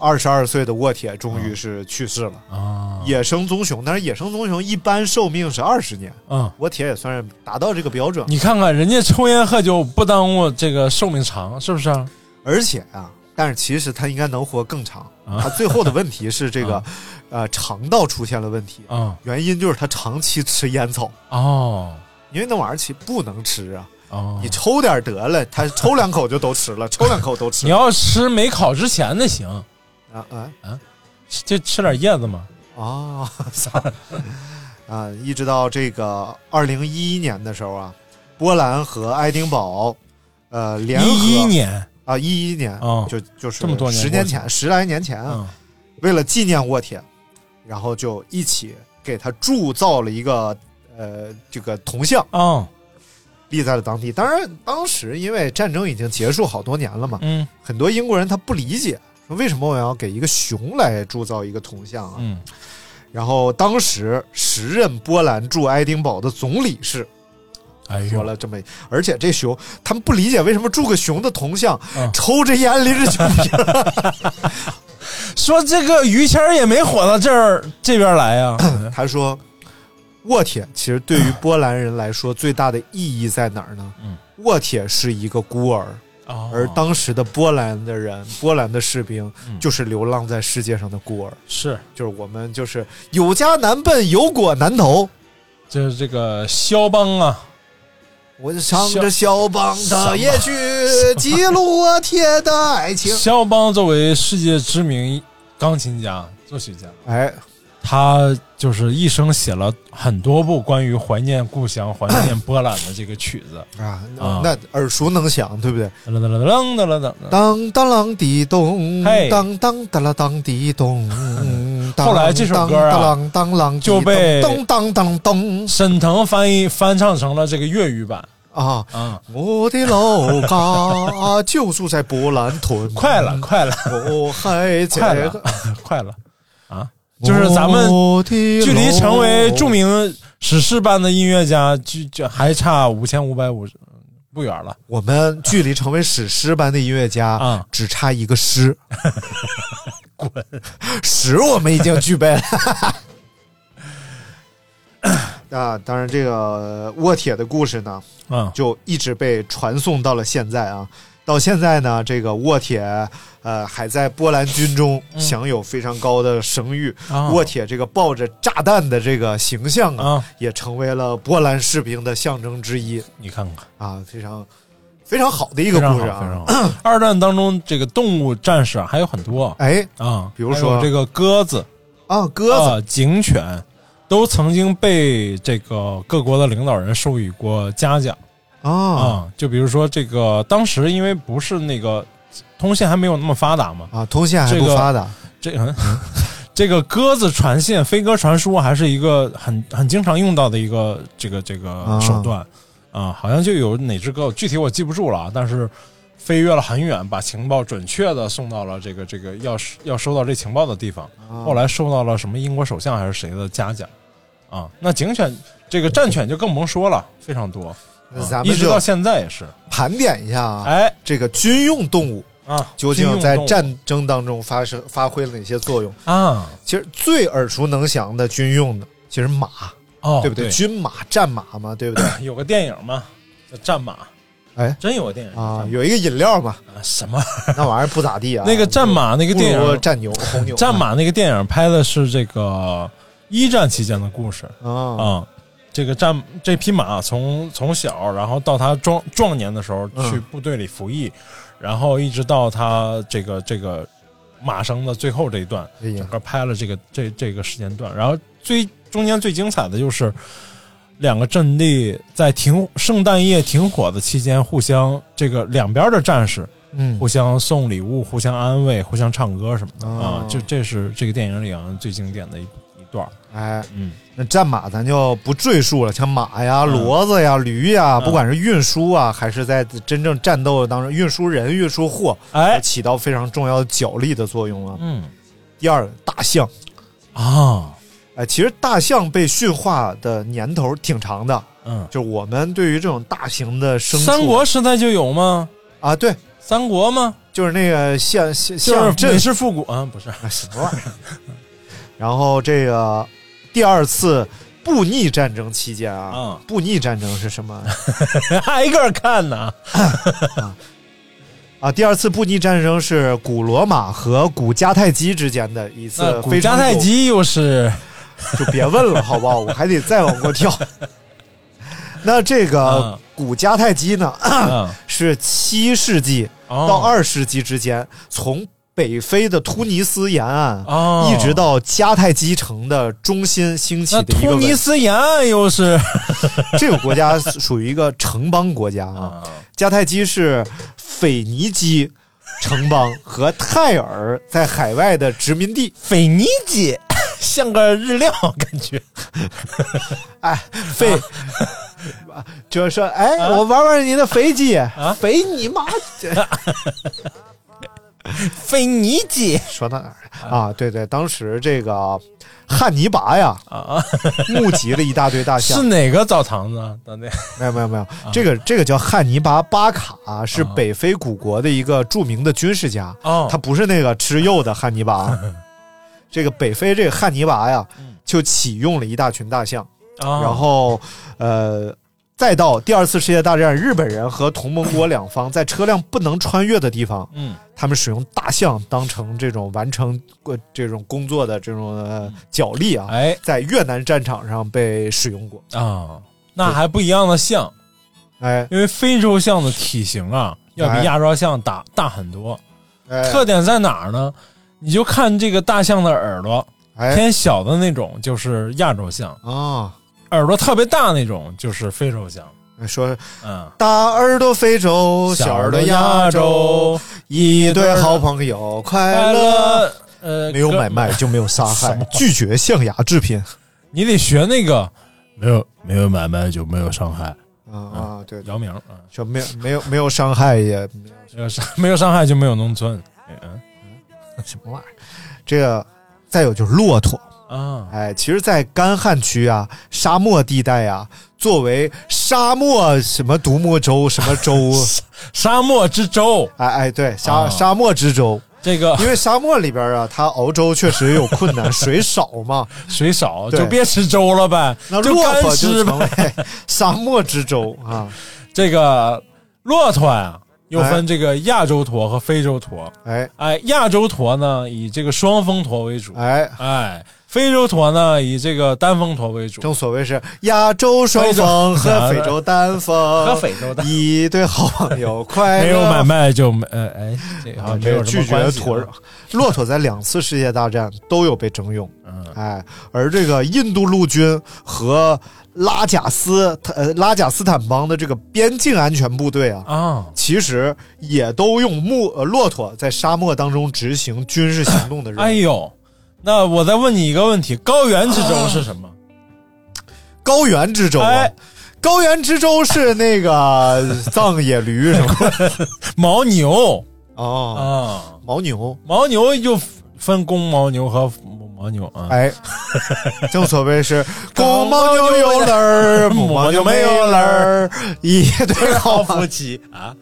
二十二岁的沃铁终于是去世了。啊，野生棕熊，但是野生棕熊一般寿命是二十年，嗯，沃铁也算是达到这个标准。你看看人家抽烟喝酒不耽误这个寿命长，是不是啊？而且啊，但是其实他应该能活更长。啊。他最后的问题是这个，呃，肠道出现了问题，啊。原因就是他长期吃烟草，哦。因为那玩意儿其实不能吃啊。哦。你，抽点得了，他抽两口就都吃了，抽两口都吃 你要吃没烤之前的行，啊啊啊就吃点叶子嘛。哦，操啊！一直到这个二零一一年的时候啊，波兰和爱丁堡呃联合一一年，啊一一年哦就就是这么多年十年前十来年前啊，嗯为了纪念沃铁，然后就一起给他铸造了一个呃这个铜像。哦，立在了当地。当然，当时因为战争已经结束好多年了嘛，嗯很多英国人他不理解，说为什么我要给一个熊来铸造一个铜像啊？嗯然后当时时任波兰驻爱丁堡的总理事哎，说了这么，而且这熊他们不理解为什么铸个熊的铜像，嗯抽着烟拎着酒瓶儿，说这个于谦儿也没火到这儿这边来呀、他说。沃铁其实对于波兰人来说，最大的意义在哪儿呢？嗯沃铁是一个孤儿，哦而当时的波兰的人，波兰的士兵嗯就是流浪在世界上的孤儿，是就是我们就是有家难奔，有国难投。就是这个肖邦啊，我就唱着肖邦的夜曲，记录我铁的爱情。肖邦作为世界知名钢琴家、作曲家，哎，他就是一生写了很多部关于怀念故乡、怀念波兰的这个曲子。啊，啊那耳熟能详，对不对？噔噔噔噔噔噔噔。当当啷滴咚嘿，当当当啷当滴咚。后来这首歌啊当当啷滴就被咚当当咚沈腾翻译翻唱成了这个粤语版啊！啊，我的老家就住在波兰屯，快了，快了，我还快在了，快了啊！就是咱们距离成为著名史诗般的音乐家，就就还差五千五百五十不远了。我们距离成为史诗般的音乐家啊只差一个诗。滚，史我们已经具备了。啊，当然，这个沃铁的故事呢，嗯，就一直被传颂到了现在啊。到现在呢，这个沃铁呃还在波兰军中享有非常高的声誉。啊。沃铁这个抱着炸弹的这个形象啊，啊，也成为了波兰士兵的象征之一。你看看，啊，非常非常好的一一个故事非常啊。好。二战当中，这个动物战士啊还有很多。哎啊，比如说？这个鸽子、啊，鸽子。啊警犬，都曾经被这个各国的领导人授予过嘉奖。啊啊，就比如说这个，当时因为不是那个通信还没有那么发达嘛，啊，通信还这个不发达。这个 这个鸽子传信、飞鸽传书还是一个很很经常用到的一个这个这个手段。啊，好像就有哪只鸽，具体我记不住了啊，但是飞越了很远，把情报准确的送到了这个这个要要收到这情报的地方，啊。后来收到了什么英国首相还是谁的嘉奖。啊？那警犬这个战犬就更甭说了，非常多。那咱们一直到现在也是，盘点一下啊，哎这个军用动物啊，究竟在战争当中发生发挥了哪些作用？啊，其实最耳熟能详的军用的，其实马，哦，对不对？军马、战马嘛，对不对？有个电影嘛，叫《战马 》，哎真有个电影啊，有一个饮料嘛，啊什么？那玩意儿不咋地啊。那个战马那个电影，战牛红牛，战马那个电影拍的是这个一战期间的故事啊啊。这个战这匹马从从小，然后到他壮壮年的时候嗯去部队里服役，然后一直到他这个这个马生的最后这一段，拍了这个这这个时间段。然后最中间最精彩的就是两个阵地在停圣诞夜停火的期间，互相这个两边的战士嗯。互相送礼物、互相安慰、互相唱歌什么的、哦。啊，就这是这个电影里啊最经典的一一段儿。哎，嗯，那战马咱就不赘述了，像马呀、嗯骡子呀、驴呀，嗯不管是运输啊，还是在真正战斗当中运输人、运输货，哎，起到非常重要的角力的作用啊。嗯第二，大象，啊，哎，其实大象被驯化的年头挺长的，嗯，就是我们对于这种大型的牲畜，三国时代就有吗？啊，对，三国吗？就是那个象象就是复古啊，不是啊什么玩意儿？然后这个第二次布匿战争期间啊，啊，布匿战争是什么 挨个儿看呢。啊？第二次布匿战争是古罗马和古迦太基之间的一次那古非常迦太有基又是 就别问了，好不好？我还得再往过跳。那这个嗯古迦太基呢，嗯 是七世纪哦到二世纪之间，从北非的突尼斯沿岸，哦一直到迦太基城的中心兴起的一个突尼斯沿岸又是 这个国家属于一个城邦国家啊。啊迦太基是腓尼基城邦和泰尔在海外的殖民地。腓尼基，像个日料感觉。哎，腓就是说哎，啊我玩玩你的飞机，飞你妈！飞尼基说到哪儿啊？对对，当时这个汉尼拔呀，啊，募集了一大堆大象。是。哪个澡堂子？等等，没有没有没有，这个这个叫汉尼拔·巴卡，是北非古国的一个著名的军事家。哦。他不是那个吃肉的汉尼拔。这个北非这个汉尼拔呀，就启用了一大群大象，啊然后呃，再到第二次世界大战，日本人和同盟国两方在车辆不能穿越的地方，嗯。他们使用大象当成这种完成过这种工作的这种、呃脚力啊，哎。在越南战场上被使用过。啊，那还不一样的象，哎。因为非洲象的体型啊，要哎比亚洲象大大很多。哎。特点在哪儿呢？你就看这个大象的耳朵，哎。偏小的那种就是亚洲象，啊，耳朵特别大那种就是非洲象。说嗯，大耳朵非洲，小耳朵亚洲，一对好朋友快快乐。呃，没有买卖就没有杀害，拒绝象牙制品。你得学那个，没有没有买卖就没有伤害。啊啊，对，姚明啊，就没有没有没有伤害也没有没有伤没有伤害就没有农村。嗯什么玩意儿。这个再有就是骆驼，啊，哎，其实，在干旱区啊、沙漠地带啊，作为沙漠什么独木舟什么舟，沙漠之舟，哎哎，对，沙、啊。沙漠之舟，这个。因为沙漠里边啊，它熬粥确实有困难，水少嘛，水少就别吃粥了呗，那就干骆驼就吃呗。沙漠之舟啊，这个骆驼呀，又分这个亚洲驼和非洲驼。哎。哎，亚洲驼呢以这个双峰驼为主，哎，哎，非洲驼呢以这个单峰驼为主。正所谓是亚洲双峰和非洲单峰，和非洲单一对好朋友，快乐没有买卖就没呃哎，这个没有拒绝驼。骆驼在两次世界大战都有被征用，嗯哎，而这个印度陆军和拉贾斯呃拉贾斯坦邦的这个边境安全部队啊，啊，其实也都用木呃骆驼在沙漠当中执行军事行动的任务。哎呦，那我再问你一个问题：高原之舟是什么？高原之舟啊，哎。高原之舟是那个 藏野驴什么 牦牛。哦，啊，牦牛。牦牛就分公牦牛和母牦牛啊。哎，正所谓是公牦牛有棱儿，母牦牛没有棱儿，一对好夫妻。啊，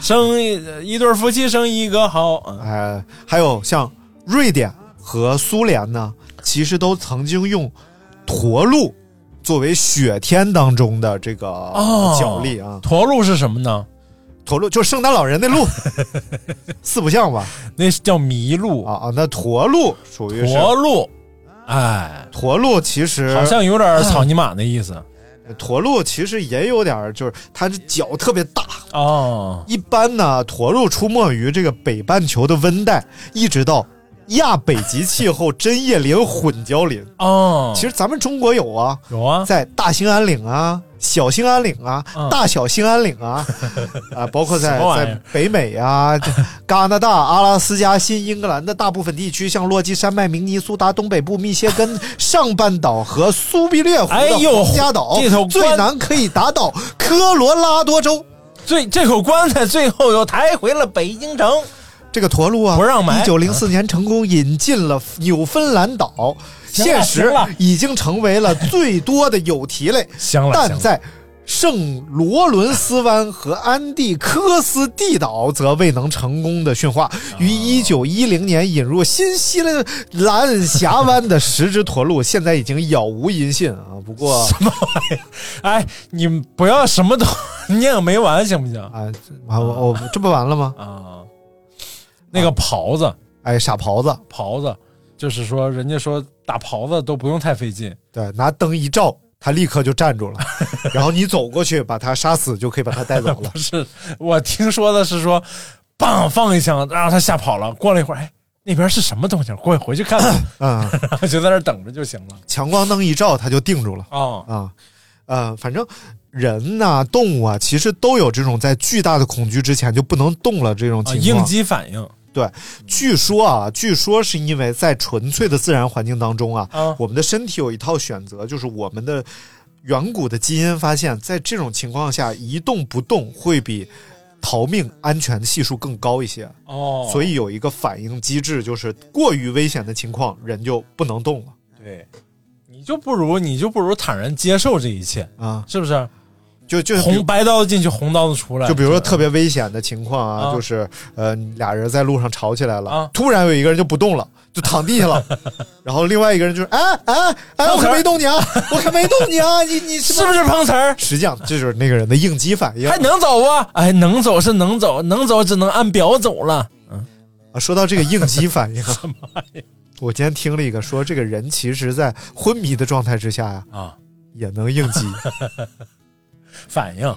生一一对夫妻生一个好，嗯。哎，还有像瑞典和苏联呢，其实都曾经用驼鹿作为雪天当中的这个哦脚力啊。驼鹿是什么呢？驼鹿就是圣诞老人那鹿，四不像吧？那是叫麋鹿，啊啊，那驼鹿属于驼鹿，哎，驼鹿，其实好像有点草泥马的意思 驼鹿其实也有点，就是它的脚特别大。哦。一般呢，驼鹿出没于这个北半球的温带，一直到亚北极气候针叶林混交林。哦，其实咱们中国有啊，有啊，在大兴安岭啊、小兴安岭啊、嗯大小兴安岭啊，啊，包括在在北美啊、加拿大、阿拉斯加、新英格兰的大部分地区，像落基山脉、明尼苏达东北部、密歇根上半岛和苏必略湖的哎呦皇家岛，最南可以达到科罗拉多州。最这口棺材最后又抬回了北京城。这个驼鹿啊，不让买一九零四年成功引进了纽芬兰岛，现时行了已经成为了最多的有蹄类。但在圣罗伦斯湾和安第科斯蒂岛则未能成功的驯化。于一九一零年引入新西兰峡湾的十只驼鹿，现在已经杳无音信啊。不过什么玩意哎，你们不要什么都 念个没完行不行？哎，我我我这不完了吗？啊，那个狍子，哎，傻狍子，狍子，就是说人家说打狍子都不用太费劲。对，拿灯一照，他立刻就站住了，然后你走过去把他杀死，就可以把他带走了 不。是，我听说的是说，棒放一枪，让他吓跑了。过了一会儿，哎，那边是什么东西？过去回去看看，嗯，然后就在那儿等着就行了。强光灯一照，他就定住了哦，啊。呃，反正人呐、动物啊，其实都有这种在巨大的恐惧之前就不能动了这种啊情况。应激反应。对，据说啊，据说是因为在纯粹的自然环境当中啊，啊我们的身体有一套选择，就是我们的远古的基因发现，在这种情况下一动不动会比逃命安全系数更高一些。哦，所以有一个反应机制，就是过于危险的情况，人就不能动了对，你就不如你就不如坦然接受这一切，啊。是不是？就就红白刀子进去，红刀子出来。就比如说特别危险的情况啊，啊就是呃俩人在路上吵起来了，啊突然有一个人就不动了，就躺地下了，然后另外一个人就是哎哎哎，我可没动你啊，我可没动你啊，你你是不是碰瓷儿？实际上这就是那个人的应激反应还能走啊？哎，能走是能走，能走只能按表走了。啊。说到这个应激反应，我今天听了一个说，这个人其实在昏迷的状态之下呀，啊，也能应激，反应。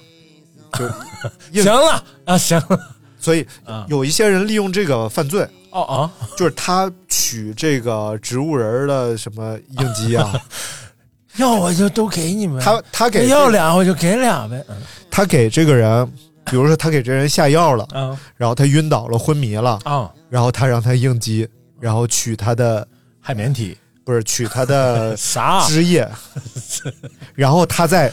就 行了啊，行了。所以啊。有一些人利用这个犯罪，哦啊，就是他取这个植物人的什么应激啊，要我就都给你们，他他给要俩我就给俩呗。嗯。他给这个人，比如说他给这人下药了，嗯。然后他晕倒了、昏迷了，啊，然后他让他应激，然后取他的海绵体。不是取他的啥汁液，然后他再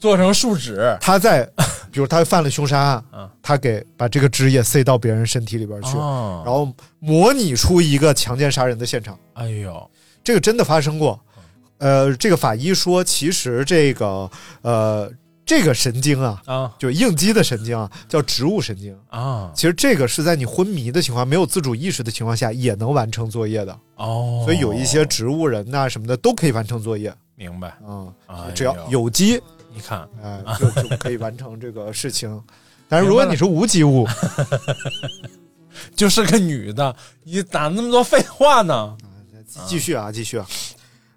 做成树脂。他在，比如他犯了凶杀案嗯，他给把这个汁液塞到别人身体里边去，哦。然后模拟出一个强奸杀人的现场。哎呦，这个真的发生过。呃，这个法医说，其实这个呃这个神经啊，啊。就应激的神经啊，叫植物神经。啊。其实这个是在你昏迷的情况、没有自主意识的情况下也能完成作业的，哦，所以有一些植物人呐、什么的都可以完成作业。明白，啊、哎只要有机，你看哎、就就可以完成这个事情。但是如果你是无机物，就是个女的，你哪那么多废话呢？继续啊，继续啊，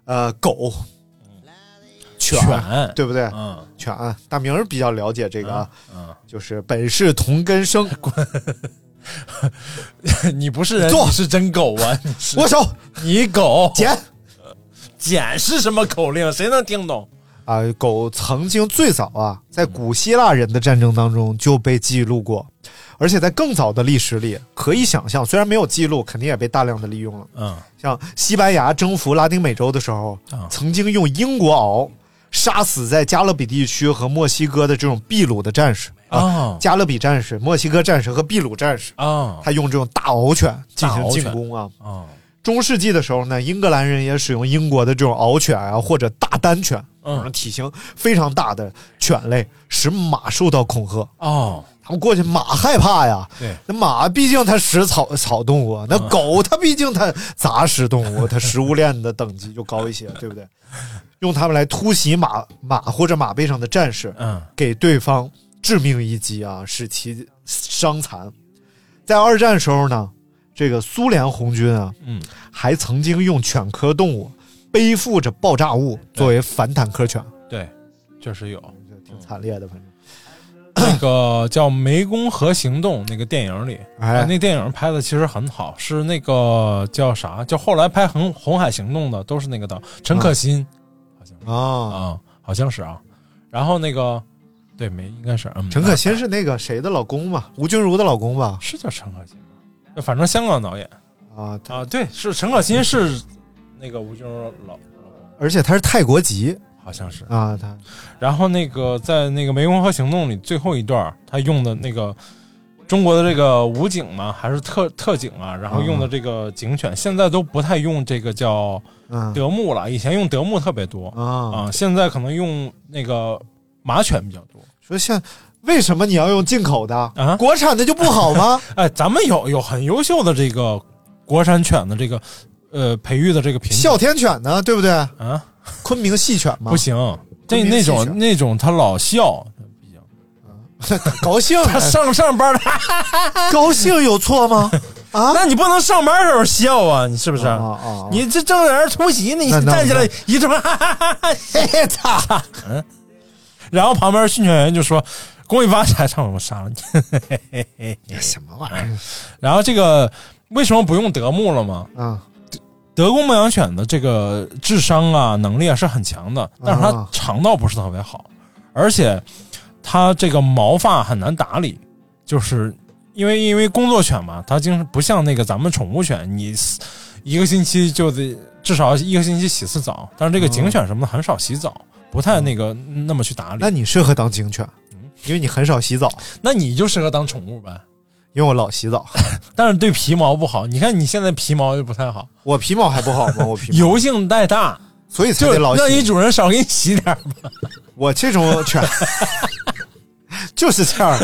呃，狗、犬，犬对不对？嗯犬，大明儿比较了解这个啊，嗯，就是本是同根生，你不是人，坐你是真狗啊！你是握手你狗捡捡是什么口令？谁能听懂？啊，狗曾经最早啊，在古希腊人的战争当中就被记录过，而且在更早的历史里，可以想象，虽然没有记录，肯定也被大量的利用了。嗯像西班牙征服拉丁美洲的时候，啊曾经用英国獒杀死在加勒比地区和墨西哥的这种秘鲁的战士啊，啊加勒比战士、墨西哥战士和秘鲁战士，啊他用这种大獒犬进行进攻啊。啊！中世纪的时候呢，英格兰人也使用英国的这种獒犬啊，或者大丹犬，嗯体型非常大的犬类，使马受到恐吓。哦，他们过去，马害怕呀。对，那马毕竟它食草草动物啊，那狗它毕竟它杂食动物，它食物链的等级就高一些，对不对？用它们来突袭马马或者马背上的战士，嗯给对方致命一击啊，使其伤残。在二战时候呢，这个苏联红军啊，嗯，还曾经用犬科动物背负着爆炸物作为反坦克犬，对，确实有。挺惨烈的，反正。那个叫《湄公河行动》那个电影里，哎啊那电影拍的其实很好，是那个叫啥？就后来拍《红红海行动》的，都是那个导陈可辛啊，啊，好像是啊。然后那个对没应该是嗯，陈可辛是那个谁的老公吧？吴君如的老公吧？是叫陈可辛吗？反正香港导演啊，啊，对，是陈可辛是那个吴君如老，而且他是泰国籍。好像是。啊，他。然后那个在那个《湄公河行动》里最后一段，他用的那个中国的这个武警嘛，还是特特警啊，然后用的这个警犬，现在都不太用这个叫嗯德牧了，以前用德牧特别多。啊，啊，现在可能用那个马犬比较多。说像为什么你要用进口的？啊？国产的就不好吗？哎，咱们有有很优秀的这个国产犬的这个呃培育的这个品种。哮天犬呢，对不对？啊，昆明细犬嘛，不行，这那种那种它老笑，高兴，它上上班的，高兴有错吗？啊，那你不能上班的时候笑啊，你是不是？啊啊，你这正在那儿突袭呢，你那那站起来一这么，哈哈哈哈嘿嘿操，嗯，然后旁边训犬员就说：“恭喜发财，上我杀了你。嘿嘿嘿嘿”什么玩意儿？然后这个为什么不用德牧了吗？啊？德国牧羊犬的这个智商啊、能力啊是很强的，但是它啊肠道不是特别好，而且它这个毛发很难打理，就是因为因为工作犬嘛，它经常不像那个咱们宠物犬，你一个星期就得至少一个星期洗次澡，但是这个警犬什么的很少洗澡，不太那个那么去打理。那你适合当警犬，因为你很少洗澡，那你就适合当宠物呗。因为我老洗澡，但是对皮毛不好。你看你现在皮毛就不太好，我皮毛还不好吗？我皮毛油性太大，所以才得老洗。让你主人少给你洗点儿吧。我这种犬就是这样，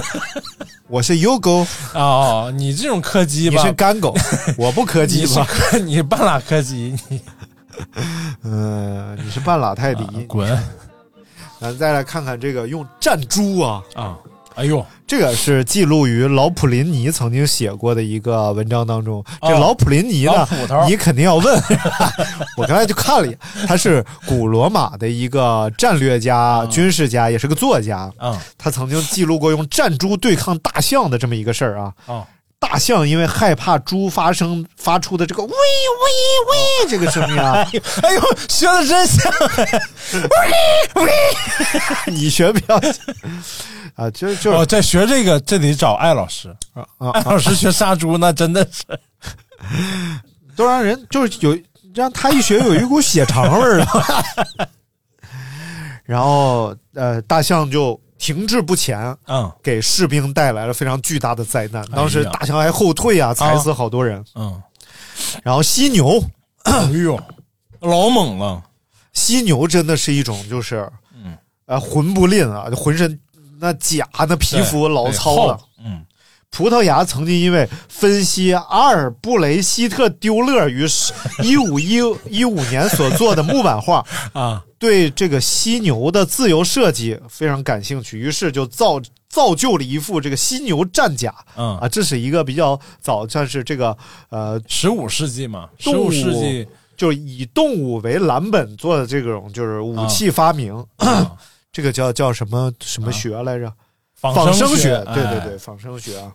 我是优狗，哦，你这种柯基吧你，是干狗，我不柯基吧？你是半拉柯基，你嗯，你是半拉泰迪。滚咱再来看看这个用战猪啊，啊！哎呦，这个是记录于老普林尼曾经写过的一个文章当中。这哦。老普林尼呢你肯定要问，我刚才就看了一眼，他是古罗马的一个战略家、军事家，也是个作家。嗯他曾经记录过用战猪对抗大象的这么一个事儿啊。哦，大象因为害怕猪发声发出的这个喂喂喂这个声音啊，哎呦，学的真像，喂喂你学比较啊，就就是哦，在学这个，这得找艾老师。啊啊艾老师学杀猪，那真的是。都让人就是有让他一学有一股血肠味儿啊。然后呃，大象就停滞不前，嗯给士兵带来了非常巨大的灾难。当时大象还后退啊，踩死好多人。嗯，然后犀牛，哎呦，老猛了，犀牛真的是一种就是，嗯，呃，魂不吝啊，浑身那甲那皮肤老糙了。，葡萄牙曾经因为分析阿尔布雷希特丢勒于一五一一五年所做的木板画，啊，对这个犀牛的自由设计非常感兴趣，于是就造造就了一副这个犀牛战甲。嗯。啊，这是一个比较早，算是这个呃，十五世纪嘛，十五世纪。就以动物为蓝本做的这种就是武器发明，啊。这个叫叫什么什么学来着？仿仿生学，对对哎对，仿生学啊，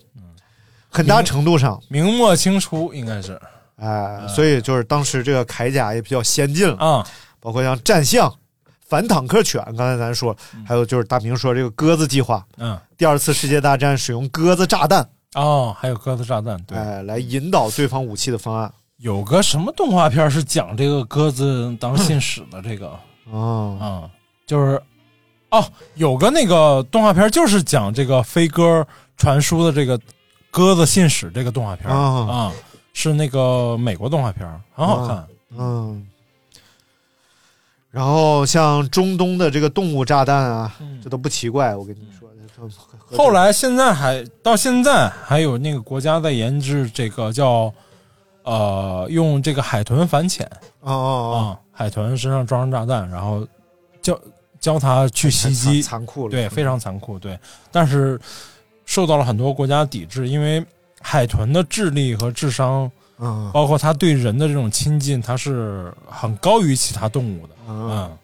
很大程度上，明末清初应该是哎，所以就是当时这个铠甲也比较先进了，啊，包括像战象、反坦克犬，刚才咱说，还有就是大明说这个鸽子计划，嗯，第二次世界大战使用鸽子炸弹，哦，还有鸽子炸弹，对，哎，来引导对方武器的方案。有个什么动画片是讲这个鸽子当信使的这个，哦，嗯，就是哦，有个那个动画片就是讲这个飞鸽传书的这个鸽子信使这个动画片啊、哦是那个美国动画片，很好看。嗯。然后像中东的这个动物炸弹啊，这都不奇怪，我跟你说。这后来现在还到现在还有那个国家在研制这个叫呃用这个海豚反潜哦哦啊、海豚身上装上炸弹，然后教教它去袭击，残残酷了对，非常残酷，对。但是受到了很多国家抵制，因为海豚的智力和智商，嗯，包括它对人的这种亲近，它是很高于其他动物的。嗯，嗯，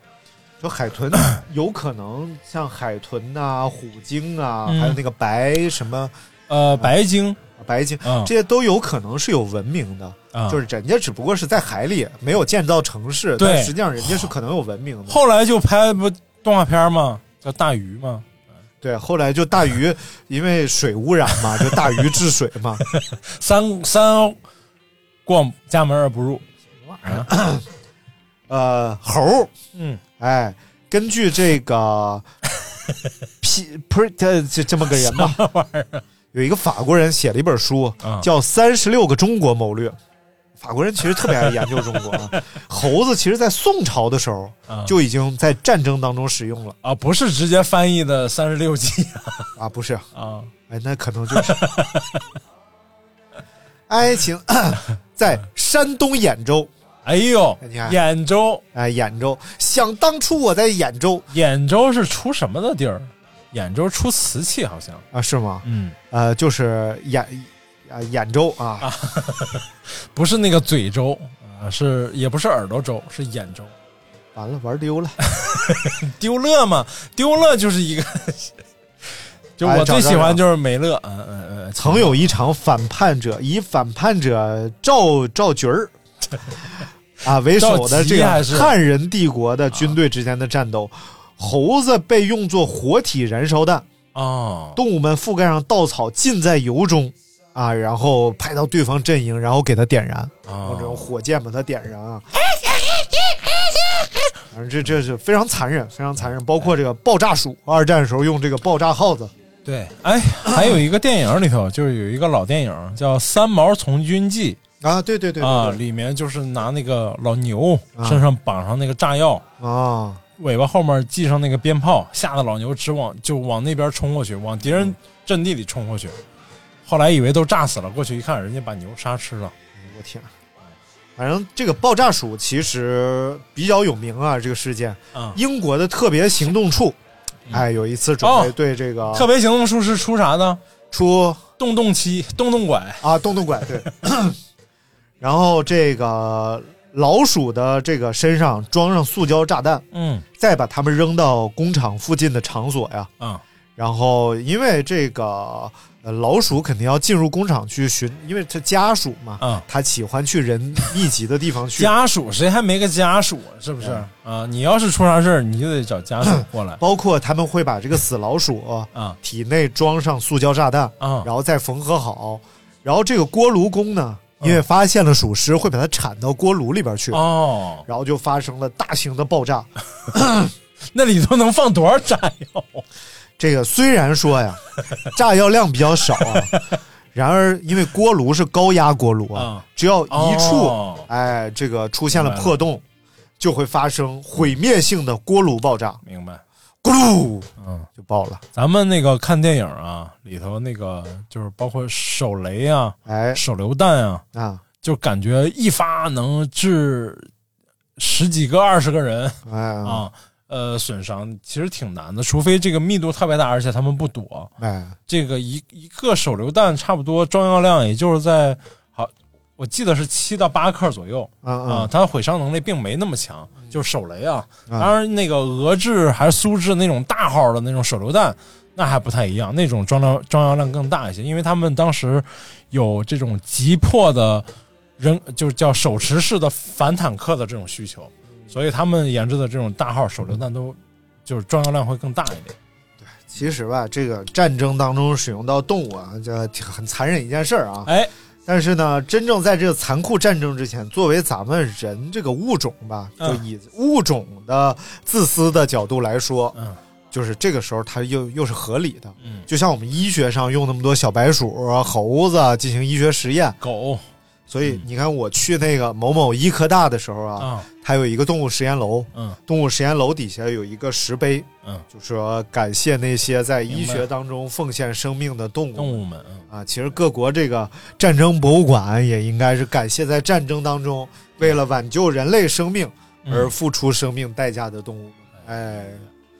说海豚有可能像海豚呐、虎鲸啊，嗯还有那个白什么呃，白鲸，白鲸，嗯这些都有可能是有文明的。嗯就是人家只不过是在海里没有建造城市，对但实际上人家是可能有文明的。后来就拍不动画片嘛，叫大鱼嘛，对，后来就大鱼 因为水污染嘛，就大鱼治水嘛。三三过家门而不入，呃，猴儿，嗯，哎，根据这个 P p 这这这么个人吧，有一个法国人写了一本书，啊。叫《三十六个中国谋略》。法国人其实特别爱研究中国啊。猴子其实，在宋朝的时候啊就已经在战争当中使用了啊，不是直接翻译的三十六计啊，不是？啊，哎，那可能就是 爱情 在山东兖州。哎呦你看，兖州，哎，兖州，想当初我在兖州兖州是出什么的地儿？兖州出瓷器好像，啊，是吗？嗯，呃，就是兖啊眼周啊，不是那个嘴周，啊，是也不是耳朵周，是眼周。完了玩丢了。丢乐嘛，丢乐就是一个，就我最喜欢就是美乐，嗯嗯嗯，曾有一场反叛者以反叛者赵赵局儿。啊为首的这个汉人帝国的军队之间的战斗，猴子被用作活体燃烧弹，啊，动物们覆盖上稻草浸在油中啊，然后派到对方阵营，然后给他点燃，用这种哦，火箭把它点燃啊。反正这这是非常残忍，非常残忍。包括这个爆炸鼠，二战时候用这个爆炸耗子。对，哎，还有一个电影里头，就是有一个老电影叫《三毛从军记啊，对对对》啊，里面就是拿那个老牛身上绑上那个炸药啊，尾巴后面系上那个鞭炮，吓得老牛直往就往那边冲过去，往敌人阵地里冲过去。后来以为都炸死了，过去一看，人家把牛杀吃了。我天！反正这个爆炸鼠其实比较有名啊，这个事件。嗯，英国的特别行动处，哎，有一次准备对这个特别行动处是出啥呢？出洞洞七、洞洞拐啊，洞洞拐对。然后这个老鼠的这个身上装上塑胶炸弹，嗯，再把它们扔到工厂附近的场所呀，啊，然后因为这个呃老鼠肯定要进入工厂去寻，因为它家属嘛，啊，它喜欢去人密集的地方去。家属谁还没个家属是不是啊？你要是出啥事儿，你就得找家属过来。包括他们会把这个死老鼠啊体内装上塑胶炸弹啊，然后再缝合好，然后这个锅炉工呢。因为发现了鼠尸，会把它铲到锅炉里边去哦，然后就发生了大型的爆炸。那里头能放多少炸药？这个虽然说呀，炸药量比较少啊，然而因为锅炉是高压锅炉啊，只要一处哎这个出现了破洞，就会发生毁灭性的锅炉爆炸。明白。咕噜，嗯，就爆了。咱们那个看电影啊，里头那个就是包括手雷啊，哎，手榴弹啊，啊，就感觉一发能致十几个、二十个人，哎啊，呃，损伤其实挺难的，除非这个密度特别大，而且他们不躲。哎，这个一一个手榴弹差不多装药量也就是在好，我记得是七到八克左右啊，它的毁伤能力并没那么强。就是手雷啊，当然那个俄制还是苏制那种大号的那种手榴弹，那还不太一样，那种装量装药量更大一些，因为他们当时有这种急迫的人，就是叫手持式的反坦克的这种需求，所以他们研制的这种大号手榴弹都就是装药量会更大一点。对，其实吧，这个战争当中使用到动物啊，这很残忍一件事儿啊。哎。但是呢，真正在这个残酷战争之前，作为咱们人这个物种吧，就以物种的自私的角度来说，嗯，就是这个时候它又又是合理的，嗯，就像我们医学上用那么多小白鼠、猴子进行医学实验，狗，所以你看我去那个某某医科大的时候啊，它有一个动物实验楼，嗯，动物实验楼底下有一个石碑，嗯，就是说感谢那些在医学当中奉献生命的动物动物们。啊，其实各国这个战争博物馆也应该是感谢在战争当中为了挽救人类生命而付出生命代价的动物。哎，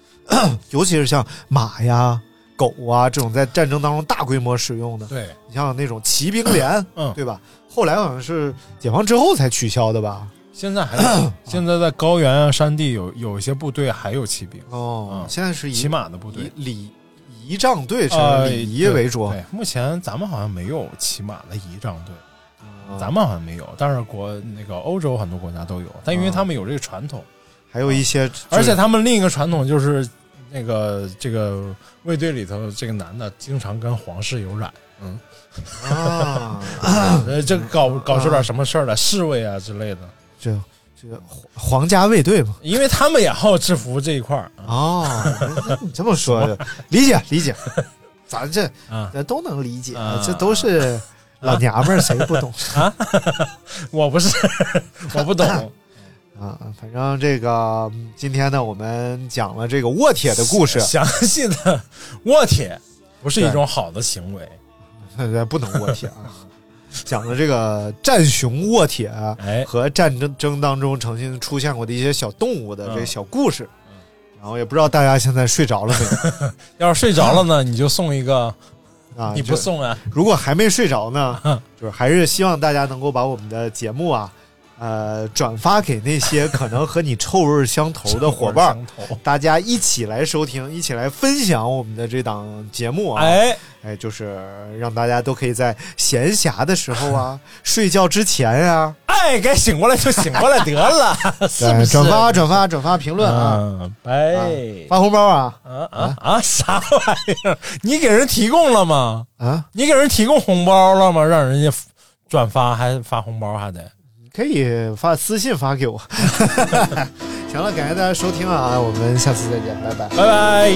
尤其是像马呀、狗啊这种在战争当中大规模使用的。对，你像那种骑兵连，嗯，对吧？后来好像是解放之后才取消的吧？现在还有，现在在高原啊、山地有有一些部队还有骑兵。哦。现在是以骑马的部队。礼。仪仗队是礼仪为主，对，目前咱们好像没有骑马的仪仗队，咱们好像没有，但是国那个欧洲很多国家都有，但因为他们有这个传统，还有一些，而且他们另一个传统就是那个这个卫队里头这个男的经常跟皇室有染，嗯。啊，这搞搞出点什么事儿来，侍卫啊之类的，这。这个皇家卫队嘛，因为他们也好制服这一块儿。哦。你这么说，理解 理解，咱这这都能理解，这都是老娘们儿，谁不懂？啊？我不是，我不懂。啊。反正这个今天呢，我们讲了这个卧铁的故事，详细的卧铁不是一种好的行为，不能卧铁啊。讲的这个战熊卧铁和战争争当中曾经出现过的一些小动物的这个小故事，然后也不知道大家现在睡着了没有？要是睡着了呢，你就送一个 啊，你不送啊？如果还没睡着呢，就是还是希望大家能够把我们的节目啊。呃，转发给那些可能和你臭味相投的 伙伴，大家一起来收听，一起来分享我们的这档节目啊！哎哎，就是让大家都可以在闲暇的时候啊，睡觉之前呀，哎，该醒过来就醒过来得了，是不是？转发转发转发评论啊！拜，发红包啊！啊啊啊！啥玩意儿？你给人提供了吗？啊，你给人提供红包了吗？让人家转发还发红包还得。可以发私信发给我。行了，感谢大家收听啊，我们下次再见，拜拜，拜拜。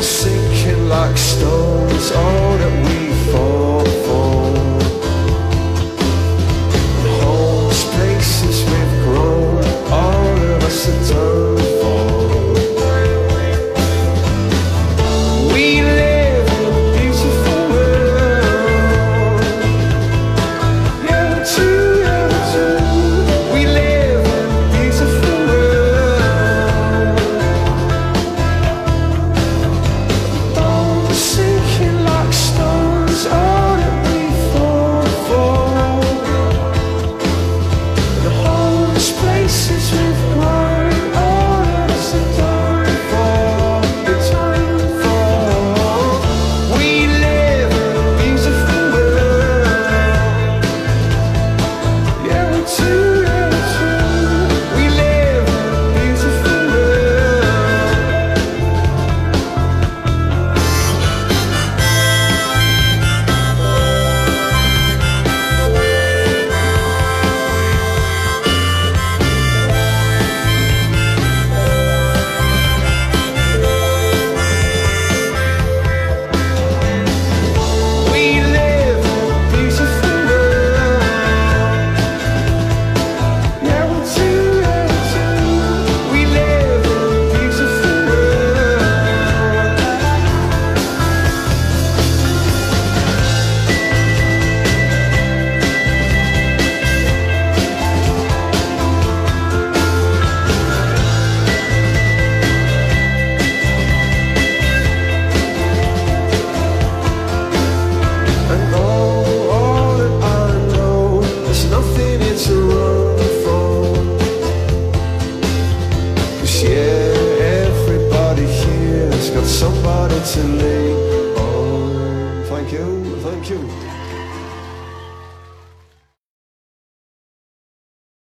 Sinking like stones all at